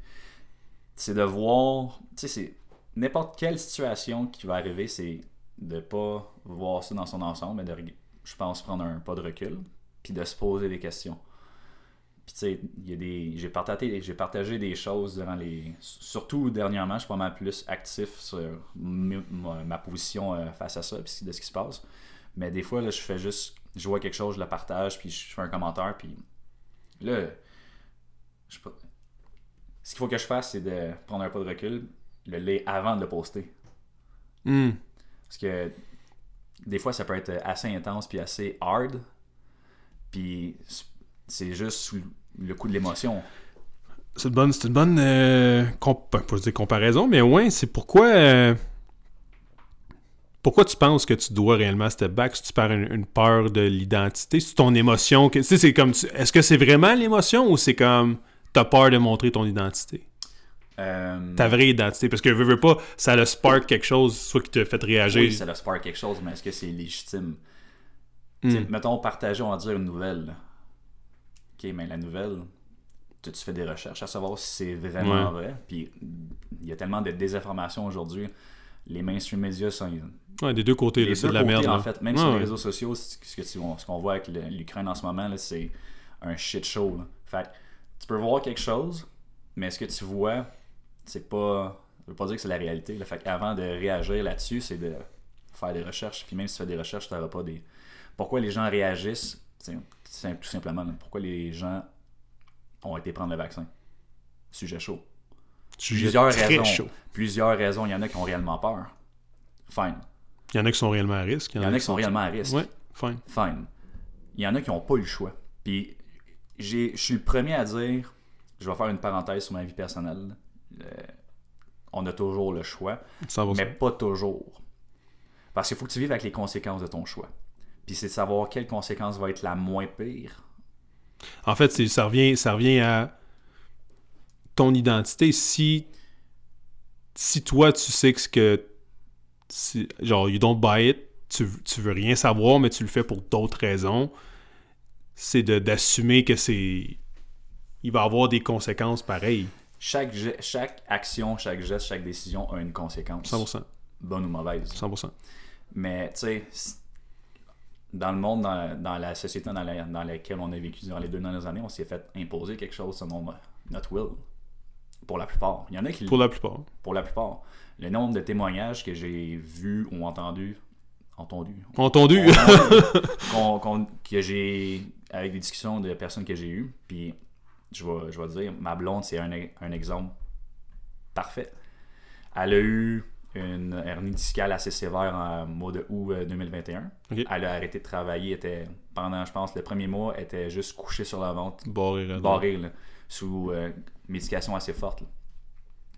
c'est de voir. Tu sais, c'est n'importe quelle situation qui va arriver, c'est de pas voir ça dans son ensemble, mais de, je pense, prendre un pas de recul, puis de se poser des questions. Puis tu sais, il y a des, j'ai partagé, j'ai partagé des choses durant les, surtout dernièrement, je suis pas mal plus actif sur ma, ma position euh, face à ça, puis de ce qui se passe. Mais des fois, là, je fais juste, je vois quelque chose, je le partage, puis je fais un commentaire, puis là, je sais pas- ce qu'il faut que je fasse, c'est de prendre un pas de recul, le lire avant de le poster. Hmm. Parce que des fois, ça peut être assez intense puis assez hard. Puis c'est juste sous le coup de l'émotion. C'est une bonne, c'est une bonne euh, comp- dire comparaison, mais ouais, c'est pourquoi euh, pourquoi tu penses que tu dois réellement step back si tu perds une, une peur de l'identité, c'est ton émotion, que, tu sais, c'est comme, est-ce que c'est vraiment l'émotion ou c'est comme t'as peur de montrer ton identité? Euh, Ta vraie identité. Parce que, veux, veux pas, ça le spark quelque chose, soit qui te fait réagir. oui, ça le spark quelque chose, mais est-ce que c'est légitime? Hmm. Mettons, partager, on va dire une nouvelle. là. Ok, mais la nouvelle, tu, tu fais des recherches à savoir si c'est vraiment Ouais. vrai? Puis il y a tellement de désinformation aujourd'hui. Les mainstream médias sont. Ouais, des deux côtés, c'est de la côtés, merde. en là. fait, même Ouais, sur les ouais. réseaux sociaux, ce qu'on voit avec l'Ukraine en ce moment, c'est un shit show. là. Fait tu peux voir quelque chose, mais ce que tu vois, c'est pas. Ça veut pas dire que c'est la réalité. là. Fait qu'avant de réagir là-dessus, c'est de faire des recherches. Puis même si tu fais des recherches, tu n'auras pas des. Pourquoi les gens réagissent C'est c'est tout simplement là, pourquoi les gens ont été prendre le vaccin? Sujet chaud. Sujet Plusieurs très raisons. chaud. Plusieurs raisons. Il y en a qui ont réellement peur. Fine. Il y en a qui sont réellement à risque. Il y en a qui sont réellement à risque. Ouais, fine. Fine. Il y en a qui n'ont pas eu le choix. Puis, je suis le premier à dire, je vais faire une parenthèse sur ma vie personnelle. Euh, on a toujours le choix, 100%. mais pas toujours. Parce qu'il faut que tu vives avec les conséquences de ton choix. Puis c'est de savoir quelle conséquence va être la moins pire. En fait, ça revient, ça revient à ton identité. Si, si toi, tu sais que, ce que genre, you don't buy it, tu, tu veux rien savoir, mais tu le fais pour d'autres raisons, c'est d'assumer que c'est. Il va avoir des conséquences pareilles. Chaque, chaque action, chaque geste, chaque décision a une conséquence. 100%. Bonne ou mauvaise. 100%. Mais tu sais, dans le monde, dans, dans la société dans, la- dans laquelle on a vécu durant les deux dernières années, on s'est fait imposer quelque chose selon notre will. Pour la plupart. Il y en a qui. Pour la plupart. pour la plupart. Le nombre de témoignages que j'ai vus ou entendus. Entendu. Entendu? [laughs] qu'on- que j'ai. Avec des discussions de personnes que j'ai eues. Puis, je vais, je vais dire, ma blonde, c'est un, un exemple parfait. Elle a eu une hernie discale assez sévère en mois de août euh, 2021. Ok. Elle a arrêté de travailler. Était, pendant, je pense, le premier mois, elle était juste couchée sur la ventre Barré, raide. barré là, sous euh, médication assez forte. là.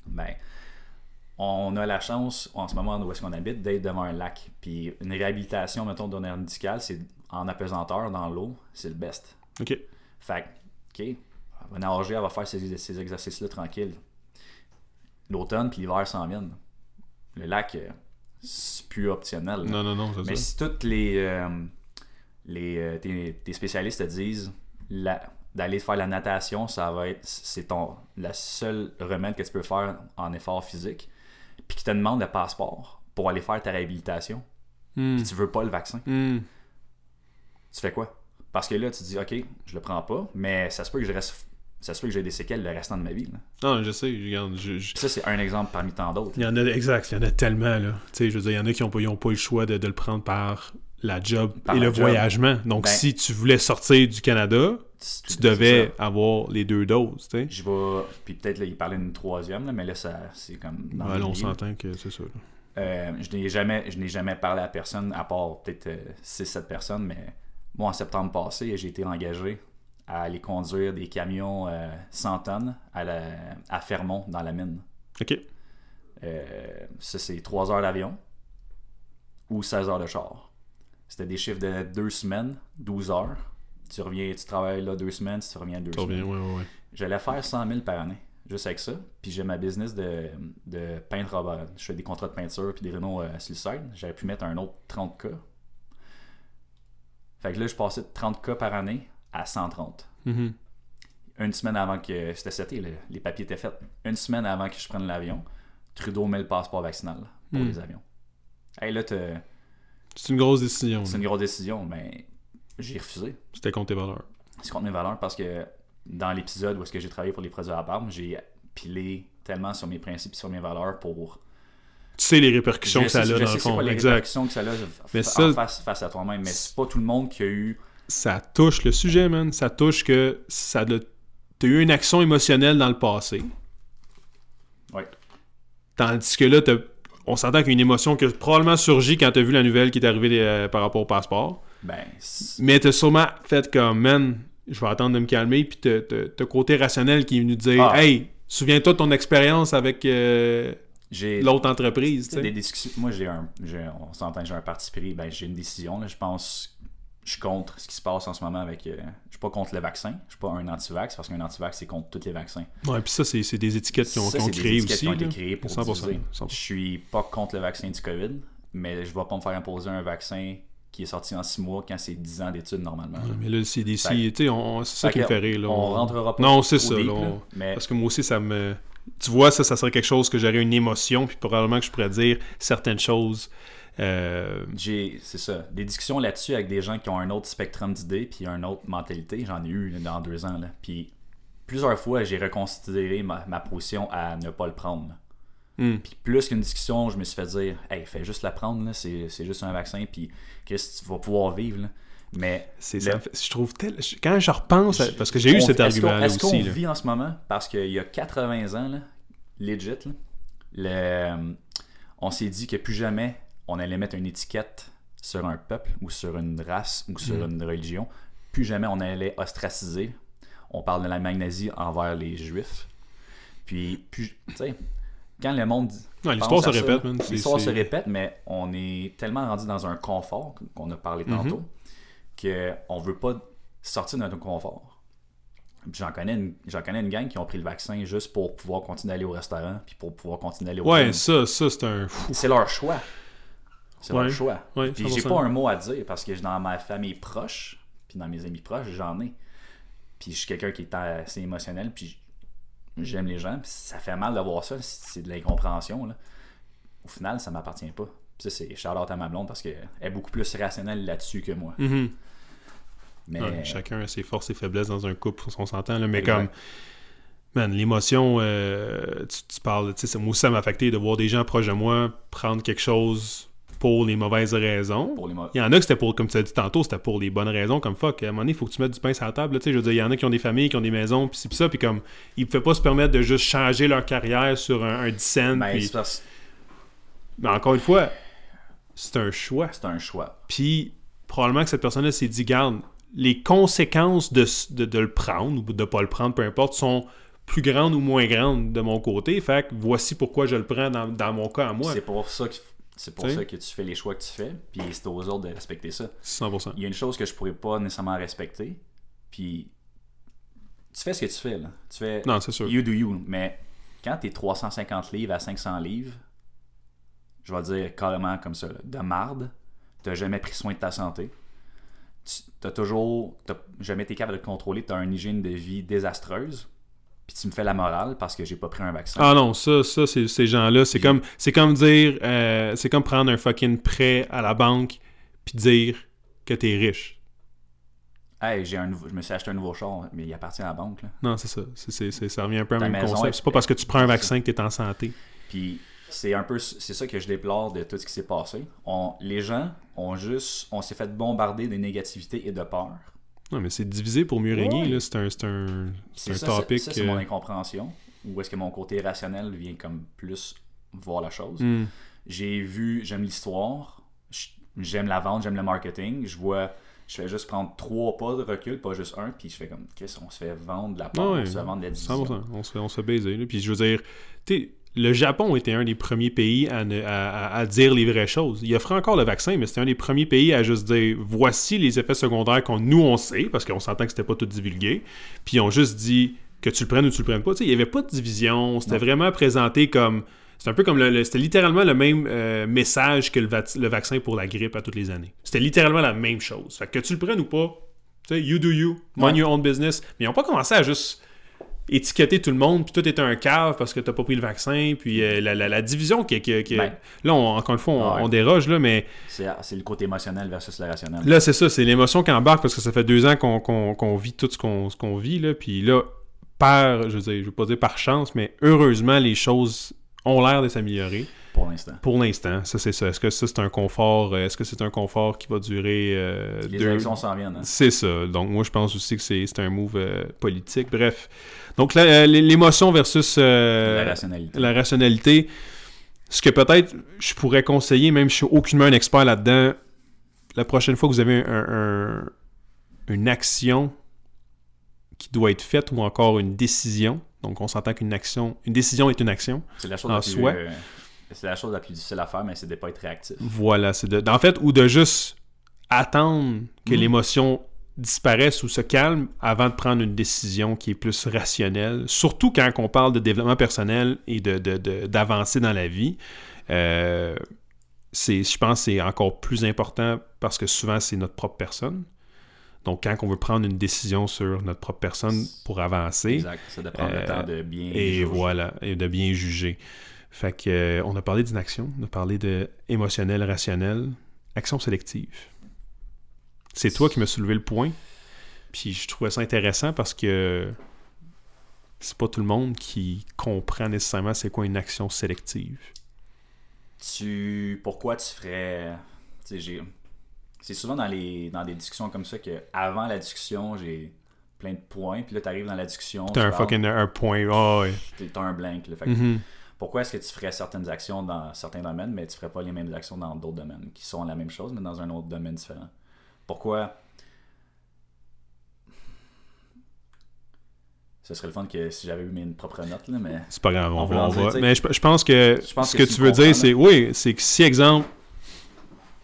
Ben, on a la chance, en ce moment où est-ce qu'on habite, d'être devant un lac. Puis une réhabilitation, mettons, d'un hernie discale, c'est en apesanteur dans l'eau, c'est le best. OK. Fait que, OK, elle va nager, elle va faire ces, ces exercices-là tranquille. L'automne puis l'hiver s'en viennent. Le lac, euh, c'est plus optionnel. là. Non, non, non, Mais ça. si toutes les, euh, les euh, tes, tes spécialistes te disent la- d'aller faire la natation, ça va être c'est ton la seule remède que tu peux faire en effort physique, puis qui te demande le passeport pour aller faire ta réhabilitation, Hmm. puis tu veux pas le vaccin, Hmm. tu fais quoi? Parce que là tu te dis OK, je le prends pas, mais ça se peut que je reste ça se peut que j'ai des séquelles le restant de ma vie. là. Non, je sais. Je- ça c'est un exemple parmi tant d'autres. Il y en a, exact, il y en a tellement, là. Tu sais, je veux dire, il y en a qui n'ont pas, pas eu le choix de, de le prendre par la job Par et le job. voyagement. Donc, Ben- si tu voulais sortir du Canada, tu devais avoir les deux doses, tu sais. Je vais. Puis peut-être il parlait d'une troisième, là, mais là, ça, c'est comme. dans là, on s'entend que c'est ça. Euh, je n'ai jamais, je n'ai jamais parlé à personne, à part peut-être 6-7 personnes, mais moi, en septembre passé, j'ai été engagé à aller conduire des camions euh, 100 tonnes à, la, à Fermont, dans la mine. OK. Euh, ça, c'est 3 heures d'avion ou 16 heures de char. C'était des chiffres de 2 semaines, 12 heures. Tu reviens, tu travailles là 2 semaines, tu reviens 2 Ça semaines. revient, ouais, ouais. J'allais faire 100 000 par année, juste avec ça. Puis j'ai ma business de, de peintre. à Je fais des contrats de peinture puis des rénaux euh, sur le side. J'avais pu mettre un autre 30K. Fait que là, je passais de 30K par année à 130. Mhm. Une semaine avant que. C'était cet été, les papiers étaient faits. Une semaine avant que je prenne l'avion, Trudeau met le passeport vaccinal pour Hmm. les avions. Hey, là, t'as- C'est une grosse décision. c'est une grosse décision, mais j'ai refusé. C'était contre tes valeurs. c'est contre mes valeurs parce que dans l'épisode où est-ce que j'ai travaillé pour les produits à barbe, j'ai pilé tellement sur mes principes et sur mes valeurs pour Tu sais les répercussions je que ça sais, a je dans sais le c'est fond. quoi les Exact. répercussions que ça a Mais ça- en face, face à toi-même mais c'est pas tout le monde qui a eu Ça touche le sujet, man. Ça touche que ça l'a- t'as eu une action émotionnelle dans le passé. ouais Tandis que là, t'as- on s'entend qu'une émotion qui a probablement surgi quand t'as vu la nouvelle qui est arrivée euh, par rapport au passeport. Ben Mais t'as sûrement fait comme, man, je vais attendre de me calmer. Puis t'as- côté rationnel qui est venu te dire, Ah. hey, souviens-toi de ton expérience avec euh, l'autre entreprise. tu sais, tu des discussions moi j'ai un on s'entend j'ai un parti pris ben j'ai une décision là, je pense je suis contre ce qui se passe en ce moment avec. euh, je suis pas contre le vaccin. Je suis pas un anti-vax parce qu'un anti-vax, c'est contre tous les vaccins. Ouais, puis ça, c'est des étiquettes qui ont, Ça, c'est des aussi. qui ont été créées pour 100%, diviser. 100%. Je suis pas contre le vaccin du COVID, mais je vais pas me faire imposer un vaccin qui est sorti en 6 mois quand c'est 10 ans d'études normalement. Ouais, mais là, le CDC, Fait- tu sais, on- c'est ça qui me fait rire. Là. On rentrera pas Non, c'est ça. deep, là, là, on- mais Parce que moi aussi, ça me. Tu vois, ça, ça serait quelque chose que j'aurais une émotion, puis probablement que je pourrais dire certaines choses. Euh, j'ai c'est ça des discussions là-dessus avec des gens qui ont un autre spectrum d'idées puis une autre mentalité j'en ai eu là, dans deux ans là. puis plusieurs fois j'ai reconsidéré ma, ma position à ne pas le prendre hmm. puis plus qu'une discussion je me suis fait dire hey fais juste la prendre c'est juste un vaccin puis qu'est-ce que tu vas pouvoir vivre là. mais c'est le- ça. Je trouve tel... Quand je repense, à- parce que j'ai eu cet argument-là Est-ce qu'on là. vit en ce moment? Parce qu'il y a 80 ans, là, legit, là, le- on s'est dit que plus jamais on allait mettre une étiquette sur un peuple ou sur une race ou sur Mm. une religion. Plus jamais on allait ostraciser. On parle de l'Allemagne nazie envers les Juifs. Puis, plus, tu sais, quand le monde. Pense L'histoire se répète, L'histoire se répète, mais on est tellement rendu dans un confort qu'on a parlé Mhm. tantôt qu'on veut pas sortir de notre confort. J'en connais, une, j'en connais une gang qui ont pris le vaccin juste pour pouvoir continuer à aller au restaurant puis pour pouvoir continuer à aller au Ouais, gym. ça, ça c'est un. fou. C'est leur choix. C'est Ouais. leur choix. Ouais, Puis j'ai 100%. pas un mot à dire parce que dans ma famille proche, puis dans mes amis proches, j'en ai. Puis je suis quelqu'un qui est assez émotionnel, puis j'aime les gens, puis ça fait mal de voir ça, c'est de l'incompréhension. là. Au final, ça m'appartient pas. Puis ça, c'est shout-out à ma blonde parce qu'elle est beaucoup plus rationnelle là-dessus que moi. Mhm. Mais Ouais, chacun a ses forces et faiblesses dans un couple, on s'entend, là, mais Exact. comme, man, l'émotion, euh, tu, tu parles, tu sais, ça- moi aussi, ça m'a affecté de voir des gens proches de moi prendre quelque chose pour les mauvaises raisons. pour les mo- Il y en a que c'était pour, comme tu as dit tantôt, c'était pour les bonnes raisons, comme fuck, à un moment donné, il faut que tu mettes du pain sur la table, là, je veux dire, il y en a qui ont des familles, qui ont des maisons, puis ça, puis comme, ils ne pouvaient pas se permettre de juste changer leur carrière sur un, un 10 cents, Ben, mais encore une fois, c'est un choix. c'est un choix. Puis probablement que cette personne-là s'est dit, garde, les conséquences de, de, de le prendre ou de pas le prendre, peu importe, sont plus grandes ou moins grandes de mon côté. Fait que voici pourquoi je le prends dans, dans mon cas à moi. C'est pour ça que c'est pour ça que tu fais les choix que tu fais, puis c'est aux autres de respecter ça. 100%. il y a une chose que je pourrais pas nécessairement respecter. Puis tu fais ce que tu fais là. Tu fais Non, c'est sûr. you do you. Mais quand t'es 350 livres à 500 livres, je vais le dire carrément comme ça, là, de marde, t'as jamais pris soin de ta santé. T'as toujours t'as jamais été capable de te contrôler, t'as une hygiène de vie désastreuse. Puis tu me fais la morale parce que j'ai pas pris un vaccin. Ah non, ça, ça c'est, ces gens-là, c'est comme, c'est comme dire, euh, c'est comme prendre un fucking prêt à la banque puis dire que t'es riche. Hey, j'ai un nouveau, je me suis acheté un nouveau char, mais il appartient à la banque. Là. Non, c'est ça. C'est, c'est- c'est- ça revient un peu le même concept. est- C'est pas parce que tu prends un vaccin que t'es en santé. Puis c'est un peu c'est ça que je déplore de tout ce qui s'est passé. On, les gens ont juste on s'est fait bombarder de négativité et de peur. Non, mais c'est divisé pour mieux régner, Ouais. là. C'est un, c'est un, c'est un ça, topic. ça, c'est mon euh, incompréhension. Ou est-ce que mon côté rationnel vient comme plus voir la chose? hmm. J'ai vu, j'aime l'histoire, j'aime la vente, j'aime le marketing. Je vois, je fais juste prendre trois pas de recul, pas juste un, puis je fais comme, qu'est-ce qu'on se fait vendre de la part, Ah ouais, on se fait vendre de la division. 100%. On se fait, on se fait baiser. là. Puis je veux dire, tu sais, le Japon était un des premiers pays à, ne- à- à- à dire les vraies choses. Il offrait encore le vaccin, mais c'était un des premiers pays à juste dire voici les effets secondaires qu'on nous on sait, parce qu'on s'entend que c'était pas tout divulgué. Puis ils ont juste dit que tu le prennes ou tu le prennes pas. Il y avait pas de division. C'était vraiment présenté comme. C'est un peu comme le, le- c'était littéralement le même euh, message que le, vac- le vaccin pour la grippe à toutes les années. C'était littéralement la même chose. Fait que, tu le prennes ou pas, tu sais, you do you, mind Ouais. your own business. Mais ils n'ont pas commencé à juste étiqueter tout le monde, puis tout est un cave parce que t'as pas pris le vaccin, puis euh, la, la- la division qui, qui- Ben. là, on- encore une fois, on, Ouais. on déroge, là, mais C'est c'est le côté émotionnel versus le rationnel. là, c'est ça, c'est l'émotion qui embarque parce que ça fait deux ans qu'on qu'on- qu'on vit tout ce qu'on ce qu'on vit, là, puis là, par, je veux dire, je veux pas dire par chance, mais heureusement, les choses ont l'air de s'améliorer pour l'instant. pour l'instant. Ça, c'est ça. Est-ce que ça, c'est un confort, euh, est-ce que c'est un confort qui va durer euh, Les deux- élections s'en viennent. hein. c'est ça. Donc, moi, je pense aussi que c'est un move euh, politique. Bref. Donc, euh, l'émotion versus euh, la rationalité. la rationalité. Ce que peut-être je pourrais conseiller, même si je suis aucunement un expert là-dedans, la prochaine fois que vous avez un, un- une action qui doit être faite ou encore une décision, donc on s'entend qu'une action, une décision est une action. C'est la chose en la plus, soi. euh, c'est la chose la plus difficile à faire, mais c'est de pas être réactif. Voilà, c'est de, en fait, ou de juste attendre que Mhm. l'émotion disparaisse ou se calme avant de prendre une décision qui est plus rationnelle. Surtout quand on parle de développement personnel et de, de- de- d'avancer dans la vie. Euh, c'est, je pense que c'est encore plus important parce que souvent, c'est notre propre personne. Donc, quand on veut prendre une décision sur notre propre personne pour avancer, Exact. Ça de prendre Euh, le temps de bien. et juger. voilà, et de bien juger. Fait que, euh, on a parlé d'inaction, on a parlé de émotionnel, rationnel, action sélective. C'est toi qui m'as soulevé le point. Puis je trouvais ça intéressant parce que c'est pas tout le monde qui comprend nécessairement c'est quoi une action sélective. Tu. Pourquoi tu ferais. C'est souvent dans les dans des discussions comme ça que avant la discussion, j'ai plein de points, puis là, t'arrives dans la discussion. T'as un parles, fucking un point. Ouais. t'es- T'as un blank. là. Fait que Mhm. Pourquoi est-ce que tu ferais certaines actions dans certains domaines, mais tu ferais pas les mêmes actions dans d'autres domaines, qui sont la même chose, mais dans un autre domaine différent? Pourquoi? Ce serait le fun que si j'avais eu mes propres notes, là, mais. C'est pas grave, on, On va. on dire. Mais je, je pense que Je pense ce que que, tu tu veux dire, c'est oui, c'est que si, exemple,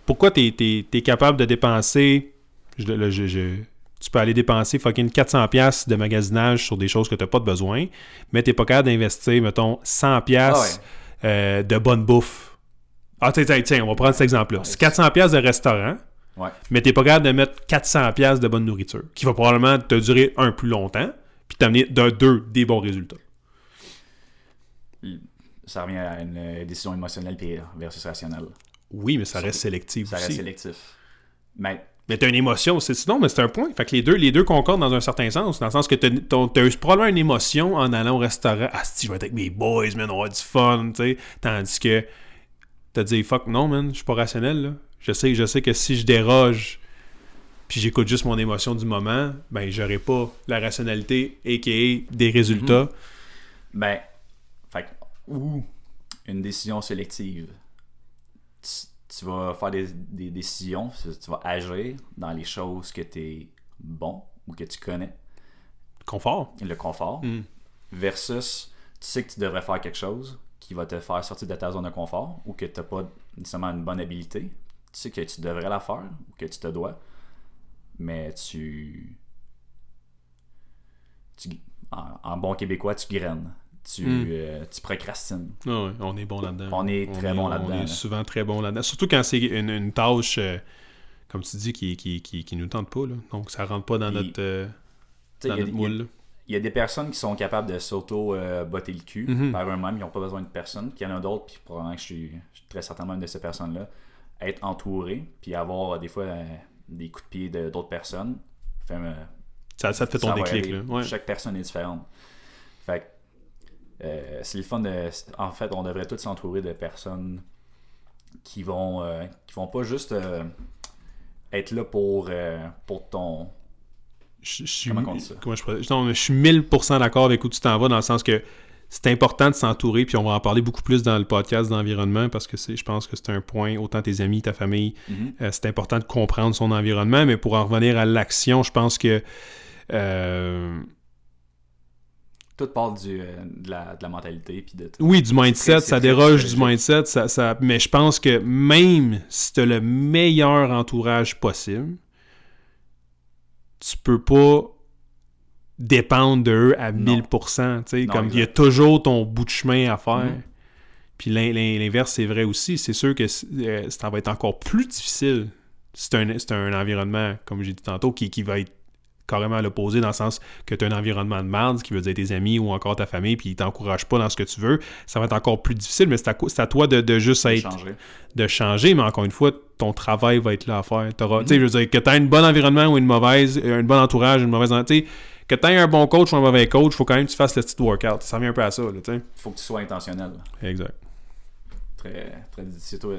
pourquoi tu es, capable de dépenser, je- là, je- je- tu peux aller dépenser fucking 400$ de magasinage sur des choses que tu n'as pas de besoin, mais tu pas capable d'investir, mettons, 100$ Ah euh, de bonne bouffe. Ah, tiens, tiens, tiens, on va prendre cet exemple-là. C'est 400$ de restaurant, Ouais. mais tu pas capable de mettre 400$ de bonne nourriture, qui va probablement te durer un plus longtemps, puis t'amener d'un deux des bons résultats. Ça revient à une euh, décision émotionnelle versus rationnelle. Oui, mais ça reste sélectif Ça aussi. reste sélectif. Mais Mais t'as une émotion, c'est sinon, mais c'est un point. Fait que les deux, les deux concordent dans un certain sens. Dans le sens que t'as, eu probablement une émotion en allant au restaurant. Ah, si, je vais être avec mes boys, man, on va avoir du fun, tu sais. Tandis que t'as dit, fuck, non, man, je suis pas rationnel, là. Je sais, je sais que si je déroge, puis j'écoute juste mon émotion du moment, ben, j'aurai pas la rationalité, a.k.a. des résultats. Ben, fait que- ou une décision sélective. Tu, tu vas faire des, des décisions, tu vas agir dans les choses que tu es bon ou que tu connais, Confort. le confort, Mm. versus tu sais que tu devrais faire quelque chose qui va te faire sortir de ta zone de confort ou que tu n'as pas nécessairement une bonne habilité. Tu sais que tu devrais la faire ou que tu te dois, mais tu. tu en, en bon québécois, tu graines. Tu, Mm. euh, tu procrastines. Ah on est bon là-dedans. On est très bon là-dedans, On est là. souvent très bon là-dedans. Surtout quand c'est une, une tâche, euh, comme tu dis, qui, qui, qui, qui nous tente pas. Là. Donc, ça rentre pas dans notre, euh, dans moule. Il y a des personnes qui sont capables de s'auto-botter le cul Mhm. par eux-mêmes, ils n'ont pas besoin de personne. Puis il y en a d'autres, puis probablement que je suis, je suis très certainement une de ces personnes-là, être entouré, puis avoir euh, des fois euh, des coups de pied de- d'autres personnes. Euh, Ça, ça te fait ton déclic. aller. Là. Ouais. Chaque personne est différente. Fait que, euh, c'est le fun de. En fait, on devrait tous s'entourer de personnes qui vont, euh, qui vont pas juste euh, être là pour, pour ton. Je, je suis, Comment on dit ça? comment je, pourrais- non, mais je suis 1000% d'accord avec où tu t'en vas, dans le sens que c'est important de s'entourer, puis on va en parler beaucoup plus dans le podcast d'environnement, parce que c'est, je pense que c'est un point, autant tes amis, ta famille, Mhm. Euh, c'est important de comprendre son environnement, mais pour en revenir à l'action, je pense que euh, Tout part du, euh, de, la, de la mentalité. Puis de oui, du mindset, ça déroge du mindset, ça, ça- mais je pense que même si tu as le meilleur entourage possible, tu peux pas dépendre d'eux à Non. 1000%. tu sais, Non, comme il y a toujours ton bout de chemin à faire. Mhm. Puis l'in- l'in- l'inverse, c'est vrai aussi. C'est sûr que euh, ça va être encore plus difficile c'est un, c'est un environnement, comme j'ai dit tantôt, qui, qui va être carrément à l'opposé dans le sens que tu as un environnement de merde, ce qui veut dire tes amis ou encore ta famille, puis ils t'encouragent pas dans ce que tu veux. Ça va être encore plus difficile, mais c'est à, toi de, de juste être changer. de changer, mais encore une fois, ton travail va être là à faire. Mhm. tu sais, Je veux dire, que tu aies un bon environnement ou une mauvaise, un bon entourage, une mauvaise... tu Que tu un bon coach ou un mauvais coach, faut quand même que tu fasses le petit workout. Ça revient un peu à ça. Sais. faut que tu sois intentionnel. exact. Très, très,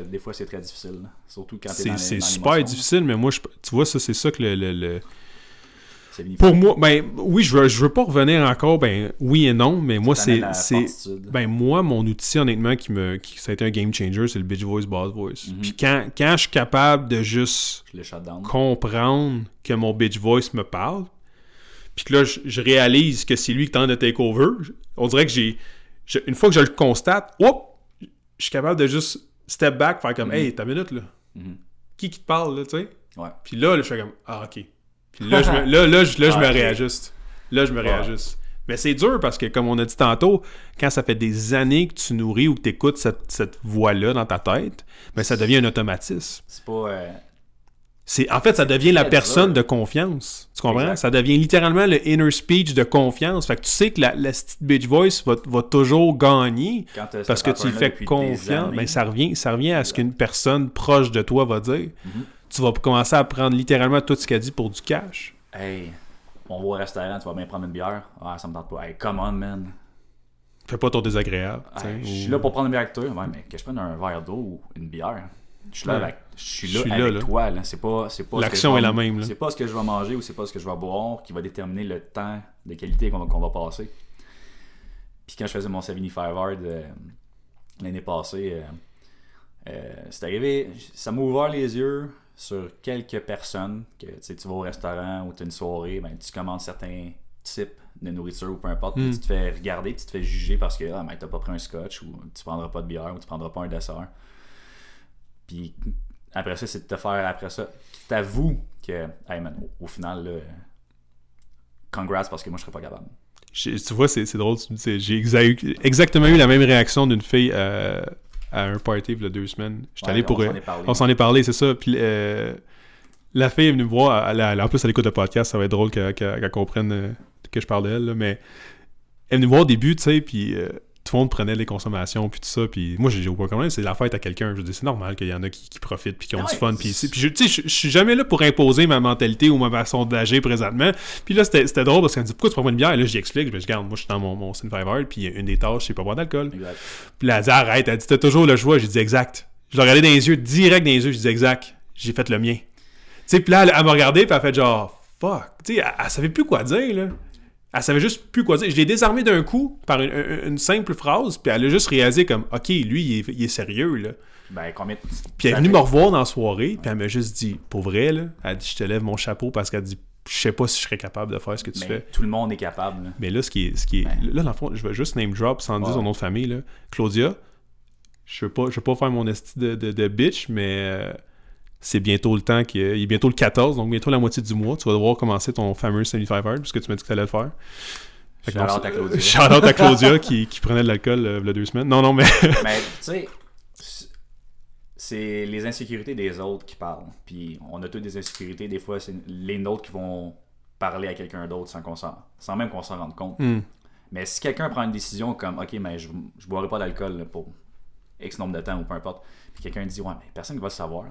des fois, c'est très difficile. là. Surtout quand tu es C'est super difficile, mais moi, je, tu vois, ça, c'est ça que le-. Pour moi, ben oui, je veux, je veux pas revenir encore, ben oui et non, mais moi, c'est. c'est. Ben moi, mon outil, honnêtement, qui me. Qui, ça a été un game changer, c'est le Bitch Voice, Boss Voice. Puis quand, quand je suis capable de juste comprendre que mon Bitch Voice me parle, puis que là, je, je réalise que c'est lui qui tente de take over, on dirait que j'ai. une fois que je le constate, hop, je suis capable de juste step back, faire comme, Mhm. hey, ta minute là. Mhm. Qui qui te parle, là, tu sais? Ouais. Puis là, là, je fais comme, ah, ok. Puis là, je me, là, là, je, là, je Ah, me ok. réajuste. Là, je me Ouais. réajuste. Mais c'est dur parce que, comme on a dit tantôt, quand ça fait des années que tu nourris ou que tu écoutes cette, cette voix-là dans ta tête, ben, ça devient un automatisme. C'est pas. euh, C'est, en fait, ça devient la personne de confiance. Tu comprends? Exact. Ça devient littéralement le inner speech de confiance. Fait que tu sais que la, la petite bitch voice va, va toujours gagner quand parce ce que tu fais confiance. Mais ça revient, ça revient à ce qu'une personne proche de toi va dire. Mhm. Tu vas commencer à prendre littéralement tout ce qu'elle dit pour du cash. Hey, on va au restaurant, tu vas bien prendre une bière? Ah, ça me tente pas. Hey, come on, man. Fais pas ton désagréable. je suis là pour prendre une bière avec toi. Ouais, mais que je prenne un verre d'eau ou une bière? Je suis là, Ouais. avec, je suis Je là suis avec là. toi. Là. C'est pas, c'est pas L'action est la même, là. C'est pas ce que je vais manger ou c'est pas ce que je vais boire qui va déterminer le temps de qualité qu'on va, passer. Puis quand je faisais mon 75 Hard euh, l'année passée, euh, euh, c'est arrivé, ça m'a ouvert les yeux sur quelques personnes que tu sais, tu vas au restaurant ou tu as une soirée, ben, tu commandes certains types de nourriture ou peu importe, puis Mm. tu te fais regarder, tu te fais juger parce que ah, ben, t'as pas pris un scotch ou tu prendras pas de bière ou tu prendras pas un dessert. Puis après ça, c'est de te faire après ça. T'avoues que, hey man, au, au final, là, congrats parce que moi je serais pas capable. Tu vois, c'est drôle. tu J'ai exa- exactement eu la même réaction d'une fille euh, à un party il y a deux semaines. J'étais Ouais, allé pour. on s'en est parlé. On s'en est parlé, c'est ça. Puis euh, la fille est venue me voir. Elle, elle- en plus, elle écoute le podcast. Ça va être drôle qu'elle comprenne euh, que je parle d'elle. là, Mais elle est venue me voir au début, tu sais. Puis euh, tout le monde prenait les consommations. Puis tout ça. Puis moi, j'ai aucun problème. C'est la fête à quelqu'un. Je veux dire, c'est normal qu'il y en a qui, qui profitent. Puis qui ont Ah du fun. Puis, puis je, tu sais, je, je suis jamais là pour imposer ma mentalité ou ma façon d'agir présentement. Puis là, c'était c'était drôle parce qu'elle me dit Pourquoi tu prends pas une bière? Et là, j'explique. Je dis Regarde, moi, je suis dans mon, mon Cinefire. Puis une des tâches, c'est pas boire d'alcool. Puis là, elle dit arrête, elle dit t'as toujours le choix. J'ai dit exact. Je l'ai regardé dans les yeux, direct dans les yeux, j'ai dit exact. J'ai fait le mien. Tu sais, puis là, elle, elle m'a regardé, puis elle a fait genre fuck. Tu sais, elle, elle savait plus quoi dire, là. Elle savait juste plus quoi dire. Je l'ai désarmé d'un coup par une, simple phrase, puis elle a juste réalisé comme ok, lui, il est, il est sérieux, là. Ben, combien de- Puis elle est venue me revoir dans la soirée, puis elle m'a juste dit pour vrai, là, elle dit je te lève mon chapeau parce qu'elle dit je sais pas si je serais capable de faire ce que tu Mais fais. tout le monde est capable. là. Mais là, ce qui est. Ce qui est Ben. Là, dans le fond, je vais juste name drop sans dire son nom de famille. Là. Claudia, je veux pas, je veux pas faire mon esti de, de, de bitch, mais euh, c'est bientôt le temps qu'il il est bientôt le 14, donc bientôt la moitié du mois. Tu vas devoir commencer ton fameux 75 hard, puisque tu m'as dit que tu allais le faire. Shout-out à Claudia. Shout-out à Claudia [laughs] qui, qui prenait de l'alcool euh, il y a deux semaines. Non, non, mais. [laughs] Mais tu sais, c'est- les insécurités des autres qui parlent. Puis on a toutes des insécurités. Des fois, c'est les nôtres qui vont parler à quelqu'un d'autre sans, qu'on sans même qu'on s'en rende compte. Hmm. Mais si quelqu'un prend une décision comme OK, mais je ne boirai pas d'alcool là, pour X nombre de temps ou peu importe, puis quelqu'un dit Ouais, mais personne ne va le savoir. là.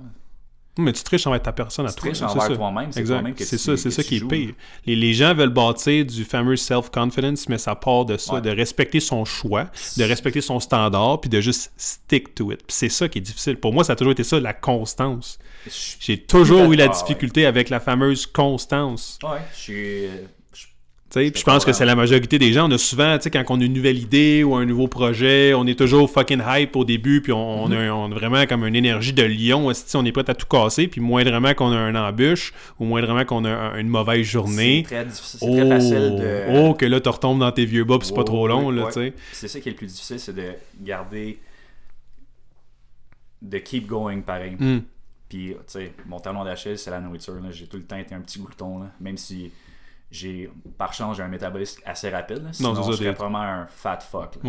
Mais tu triches envers ta personne à Tu toi. triches c'est envers ça. toi-même, c'est Exact. toi-même que C'est tu- ça, c'est ça tu qui est pire. Les, les gens veulent bâtir du fameux self-confidence, mais ça part de ça, Ouais. de respecter son choix, de respecter son standard, puis de juste stick to it. Puis c'est ça qui est difficile. Pour moi, ça a toujours été ça, la constance. J'ai toujours eu la ouais. difficulté avec la fameuse constance. Ouais, je suis. euh, je- Tu sais, Puis je pense que c'est la majorité des gens. On a souvent, tu sais, quand on a une nouvelle idée ou un nouveau projet, on est toujours fucking hype au début, puis on, on a, on a vraiment comme une énergie de lion. On est prêt à tout casser, puis moindrement qu'on a un embûche ou moindrement qu'on a un- une mauvaise journée. C'est très, difficile- c'est Oh, très facile de. oh, que là, tu retombes dans tes vieux bas, puis c'est pas trop long, ouais, là, ouais. tu sais. Puis C'est ça qui est le plus difficile, c'est de garder. de keep going pareil. Hmm. Puis, tu sais, mon talon d'Achille, c'est la nourriture. J'ai tout le temps été un petit glouton, là. même si j'ai, par chance, j'ai un métabolisme assez rapide. là. Sinon, ça, je serais vraiment un fat fuck. là.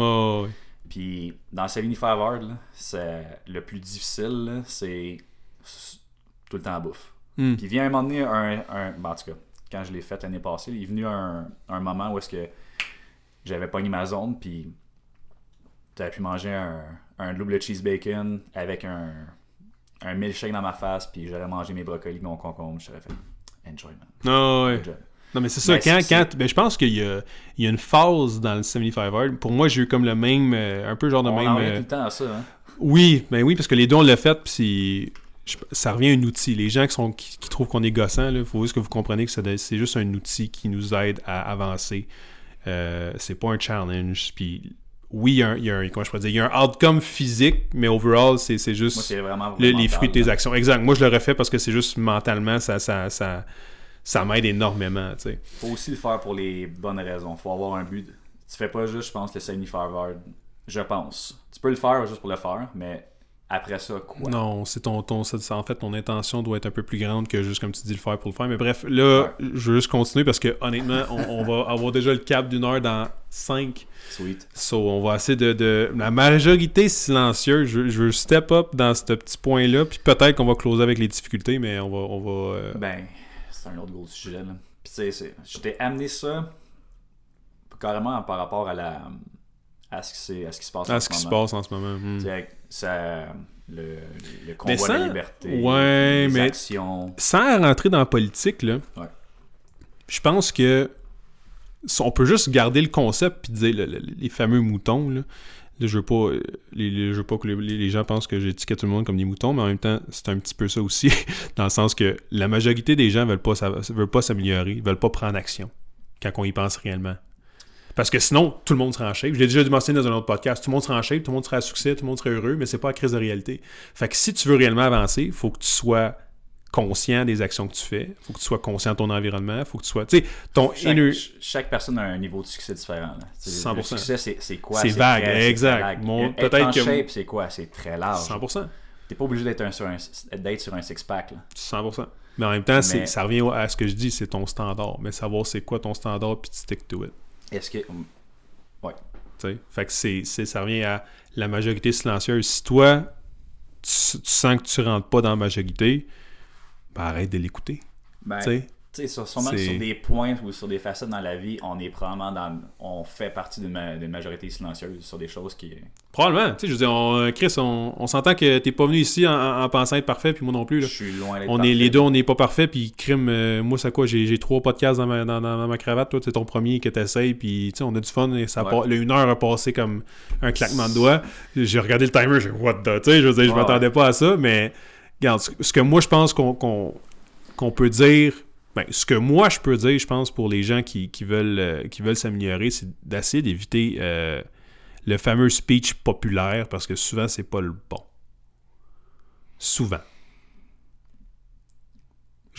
Puis, dans 75 Hard, là, c'est le plus difficile, c'est tout le temps à bouffe. Hmm. Puis, vient un moment donné, un, un- ben, en tout cas, quand je l'ai fait l'année passée, il est venu un, un moment où est-ce que j'avais pogné ma zone, puis t'avais pu manger un, un double cheese bacon avec un, un milkshake dans ma face, puis j'aurais mangé mes brocolis, mon concombre, j'aurais fait enjoy, man. Enjoy. Non, mais c'est ça, Ben, quand, quand ben, je pense qu'il y a, il y a une phase dans le 75 Hard. Pour moi, j'ai eu comme le même, euh, un peu genre de On même. en euh, tout le temps à ça, hein. Oui, ben oui, parce que les deux, on l'a fait, puis ça revient à un outil. Les gens qui, sont, qui, qui trouvent qu'on est gossant, il faut juste que vous compreniez que c'est juste un outil qui nous aide à avancer. Euh, c'est pas un challenge. Puis oui, il y a un, il y a un- comment je dire, il y a un outcome physique, mais overall, c'est c'est juste Moi, c'est vraiment le- les fruits de tes là. actions. Exact. Moi, je le refais parce que c'est juste mentalement, ça, ça, ça, ça m'aide énormément. tu sais. faut aussi le faire pour les bonnes raisons. faut avoir un but. Tu fais pas juste, je pense, le 75 hard. Je pense. Tu peux le faire juste pour le faire, mais après ça, quoi? Non, c'est ton, ton en fait, ton intention doit être un peu plus grande que juste, comme tu dis, le faire pour le faire. Mais bref, là, je veux juste continuer parce que, honnêtement, on, on va avoir déjà le cap d'une heure dans 5. Sweet. So, on va essayer de, de- La majorité silencieuse, je, je veux step up dans ce petit point-là, puis peut-être qu'on va closer avec les difficultés, mais on va... On va euh, Ben, c'est un autre gros sujet, là. Puis, tu sais, t'ai amené ça carrément par rapport à la. à ce qui, à ce qui se passe en à ce qui se moment. passe en ce moment. hmm. Ça, le, le de la liberté, Ouais, les mais- actions. Sans rentrer dans la politique, là, Ouais. je pense que on peut juste garder le concept puis dire le- le- les fameux moutons. Là, Je veux pas, euh, les, je veux pas que les, gens pensent que j'étiquette tout le monde comme des moutons, mais en même temps, c'est un petit peu ça aussi, [laughs] dans le sens que la majorité des gens veulent pas, veulent pas s'améliorer, veulent pas prendre action quand on y pense réellement. Parce que sinon, tout le monde serait en shape. Je l'ai déjà mentionné dans un autre podcast. Tout le monde serait en shape, tout le monde serait à succès, tout le monde serait heureux, mais c'est pas la crise de réalité. Fait que si tu veux réellement avancer, il faut que tu sois conscient des actions que tu fais. faut que tu sois conscient de ton environnement. faut que tu sois. Tu sais, ton Chaque, inner. chaque personne a un niveau de succès différent. là. Tu sais, 100%. Le succès, c'est quoi? C'est vague, très- exact. vague. Mon- Être peut-être que- shape, c'est quoi? C'est très large. 100%. T'es pas obligé d'être sur un, sur un six-pack. là. 100%. Mais en même temps, Mais- ça revient à ce que je dis, c'est ton standard. Mais savoir c'est quoi ton standard, puis tu stick to it. Est-ce que. tu sais. Fait que c'est, c'est- ça revient à la majorité silencieuse. Si toi, tu, tu sens que tu rentres pas dans la majorité, ben arrête de l'écouter. Ben, tu sais. Sur, sûrement sur des points ou sur des facettes dans la vie, on est probablement dans. On fait partie d'une ma- d'une majorité silencieuse sur des choses qui. Probablement. Tu sais, je veux dire, on- Chris, on, on s'entend que t'es pas venu ici en, en- en pensant être parfait, puis moi non plus. Je suis loin d'être. On est, parfait. les deux, on n'est pas parfait, puis crime, euh, moi, c'est quoi, j'ai, trois podcasts dans ma, dans, dans- dans ma cravate, toi, c'est ton premier que t'essayes, puis tu sais, on a du fun, et ça Ouais. part- le une heure a passé comme un claquement de doigts. J'ai regardé le timer, j'ai dit, what the, tu sais, je veux dire, je Ouais, m'attendais pas à ça, mais, regarde, ce, que moi, je pense qu'on, peut dire, ben, ce que moi, je peux dire, je pense, pour les gens qui, qui veulent, euh, qui veulent s'améliorer, c'est d'essayer d'éviter euh, le fameux speech populaire, parce que souvent, c'est pas le bon. Souvent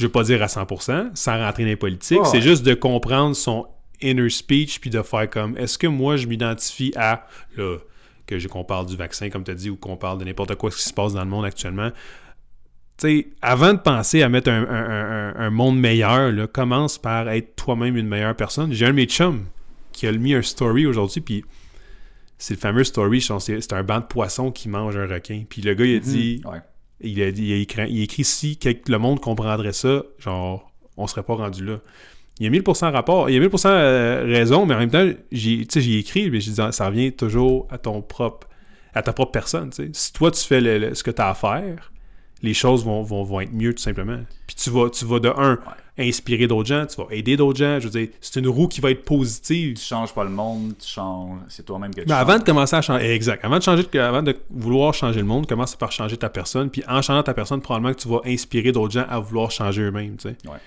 je veux pas dire à 100%, sans rentrer dans les politiques, c'est ouais. juste de comprendre son inner speech puis de faire comme est-ce que moi je m'identifie à là que qu'on parle du vaccin comme tu as dit ou qu'on parle de n'importe quoi ce qui se passe dans le monde actuellement. Sais, avant de penser à mettre un, un- un- un monde meilleur, là, commence par être toi-même une meilleure personne. J'ai un de mes chums qui a mis un story aujourd'hui, puis c'est le fameux story, c'est un banc de poissons qui mange un requin. Puis le gars, il a dit, Ouais. il a, dit, il a écrit, il a écrit si le monde comprendrait ça, genre, on serait pas rendu là. Il a 1000% rapport, il a 1000% euh, raison, mais en même temps, j'ai, écrit, mais j'ai dit, ça revient toujours à ton propre, à ta propre personne. Si toi, tu fais le- le- ce que tu as à faire, les choses vont, vont, vont être mieux, tout simplement. Puis tu vas, tu vas de un, inspirer d'autres gens, tu vas aider d'autres gens, je veux dire, c'est une roue qui va être positive. Tu changes pas le monde, tu changes. C'est toi-même que tu Mais changes. avant de commencer à changer, exact. Avant de changer, avant de vouloir changer le monde, commence par changer ta personne. Puis en changeant ta personne, probablement que tu vas inspirer d'autres gens à vouloir changer eux-mêmes. Tu sais. Ouais.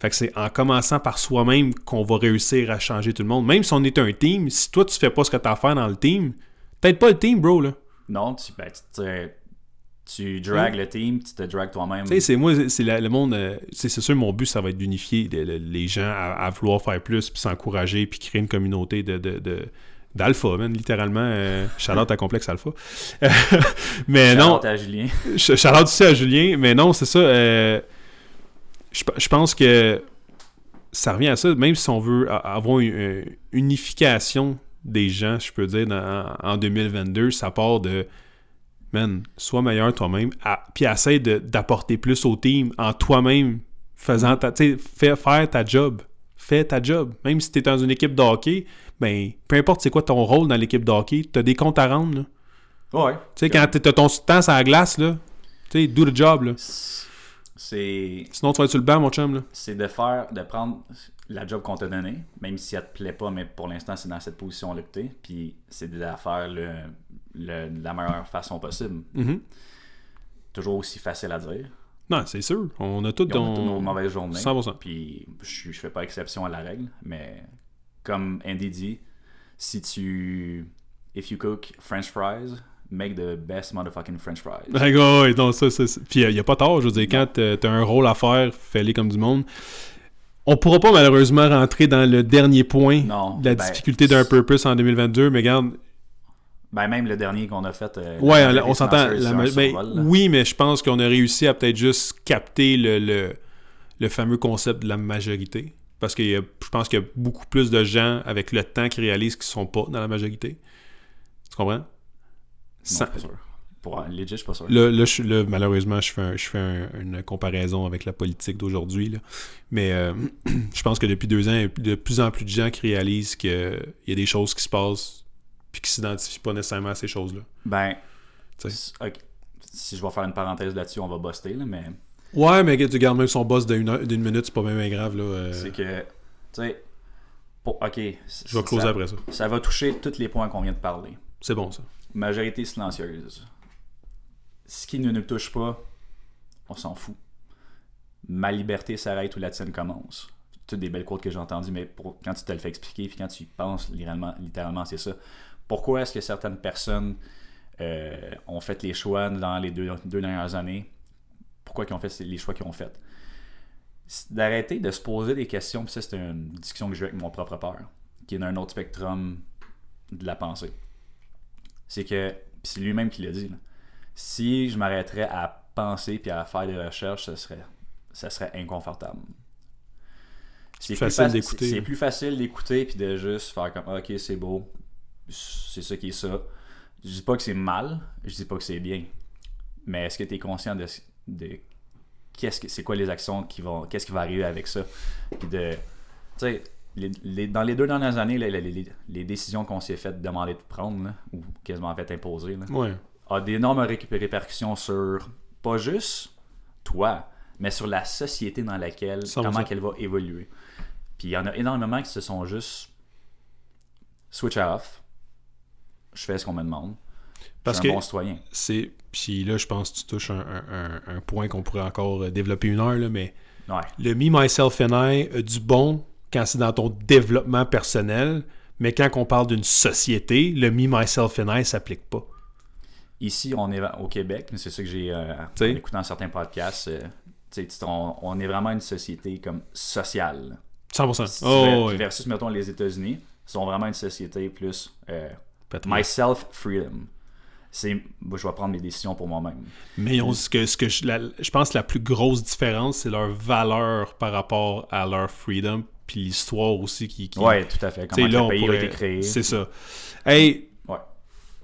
Fait que c'est en commençant par soi-même qu'on va réussir à changer tout le monde. Même si on est un team, si toi tu fais pas ce que tu as à faire dans le team, peut-être pas le team, bro. Là. Non, tu, ben, tu, tu dragues le team, tu te dragues toi-même. Tu sais, c'est moi, c'est le monde. euh, c'est sûr, mon but, ça va être d'unifier le- le- les gens à, à vouloir faire plus, puis s'encourager, puis créer une communauté de. de, de- d'alpha, man, littéralement. Euh, Charlotte à complexe alpha. [laughs] mais non, à Julien. Ch- Shout-out aussi à Julien, mais non, c'est ça. euh, je, pe- je pense que ça revient à ça, même si on veut avoir une, une unification des gens, je peux dire, dans- en 2022, ça part de man, sois meilleur toi-même, puis essaie d'apporter plus au team en toi-même, faisant ta, tu fais faire ta job. Fais ta job. Même si tu es dans une équipe de hockey, ben, peu importe c'est quoi ton rôle dans l'équipe de hockey, tu as des comptes à rendre. là. Ouais. Tu sais, quand t'as ton temps sur la glace, là, tu sais, do the job, là. C'est Sinon, tu vas être sur le banc, mon chum, là. c'est de faire, de prendre la job qu'on t'a donnée, même si elle te plaît pas, mais pour l'instant, c'est dans cette position-là que t'es, puis c'est de la faire le, le- de la meilleure façon possible. Mhm. Toujours aussi facile à dire. Non, c'est sûr. On a on toutes nos mauvaises journées. 100%. Puis je, je fais pas exception à la règle, mais comme Andy dit, si tu. If you cook French fries, make the best motherfucking French fries. [laughs] Ouais, ouais, non, ça, ça, ça- Puis il n'y a pas tard, je veux dire, quand t'as un rôle à faire, fais-les comme du monde. On pourra pas malheureusement rentrer dans le dernier point Non, de la ben, difficulté d'un purpose en 2022, mais regarde, Ben, même le dernier qu'on a fait. euh, Ouais, on s'entend. ben, oui, mais je pense qu'on a réussi à peut-être juste capter le, le, le fameux concept de la majorité. Parce que je pense qu'il y a beaucoup plus de gens avec le temps qui réalisent qu'ils sont pas dans la majorité. Tu comprends? Non, Sans- pas sûr. Pour legit, je suis pas sûr. Là, là, je- là, malheureusement, je fais, un- je fais un- une comparaison avec la politique d'aujourd'hui. Mais euh, [clears throat] je pense que depuis deux ans, il y a de plus en plus de gens qui réalisent qu'il y a des choses qui se passent puis qui s'identifient pas nécessairement à ces choses-là. Ben, si je vais faire une parenthèse là-dessus, on va buster, là, mais Ouais, mais tu gardes même son boss d'une minute, c'est pas même grave. Là, euh, c'est que, tu sais, pour- ok. je vais closer ça, après ça. ça va toucher tous les points qu'on vient de parler. C'est bon, ça. Majorité silencieuse. Ce qui ne nous touche pas, on s'en fout. Ma liberté s'arrête où la tienne commence. Toutes des belles quotes que j'ai entendues, mais pour- quand tu te le fais expliquer, puis quand tu y penses, littéralement, littéralement c'est ça. Pourquoi est-ce que certaines personnes euh, ont fait les choix dans les deux, deux dernières années? Pourquoi ils ont fait les choix qu'ils ont fait? D'arrêter de se poser des questions, puis ça, c'est une discussion que j'ai avec mon propre père, qui est dans un autre spectrum de la pensée. C'est que, c'est lui-même qui l'a dit, là. si je m'arrêterais à penser puis à faire des recherches, ça serait, ça serait inconfortable. C'est plus facile faci- d'écouter. C'est plus facile d'écouter puis de juste faire comme ok c'est beau, c'est ça qui est ça. Je dis pas que c'est mal, je dis pas que c'est bien, mais est-ce que tu es conscient de, de qu'est-ce que c'est quoi les actions qui vont, qu'est-ce qui va arriver avec ça, puis de, tu sais, dans les deux dernières années, là, les, les- les décisions qu'on s'est fait demander de prendre, là, ou quasiment fait imposer, là, Ouais. a d'énormes ré- répercussions sur pas juste toi, mais sur la société dans laquelle, 100%. comment qu'elle va évoluer. Puis il y en a énormément qui se sont juste switch off. Je fais ce qu'on me demande. Parce que un bon citoyen. c'est. Puis là, je pense que tu touches un, un- point qu'on pourrait encore euh, développer une heure, là, mais Ouais. le me, myself and I a du bon quand c'est dans ton développement personnel, mais quand on parle d'une société, le me, myself and I s'applique pas. Ici, on est au Québec, mais c'est ça que j'ai euh, en écoutant certains podcasts. euh, on, on est vraiment une société comme sociale. 100%. Si Oh, veux-. Versus, mettons, les États-Unis, sont vraiment une société plus euh, Myself freedom. C'est, je vais prendre mes décisions pour moi-même. Mais ont- ce que, ce que je, la- je pense que la plus grosse différence, c'est leur valeur par rapport à leur freedom, puis l'histoire aussi qui. qui Ouais, tout à fait. Comment là, le on pays a été créé. C'est ça. Hey, Ouais.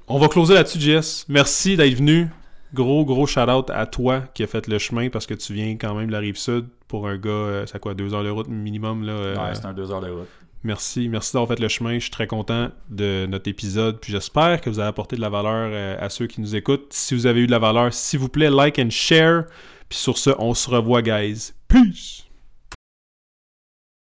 on va closer là-dessus, Jess. Merci d'être venu. Gros, gros shout-out à toi qui a fait le chemin parce que tu viens quand même de la rive sud pour un gars, euh, c'est quoi, deux heures de route minimum. Là, euh, Ouais, c'est un deux heures de route. Merci, merci d'avoir fait le chemin. Je suis très content de notre épisode. Puis j'espère que vous avez apporté de la valeur euh, à ceux qui nous écoutent. Si vous avez eu de la valeur, s'il vous plaît, like and share. Puis sur ce, on se revoit, guys. Peace!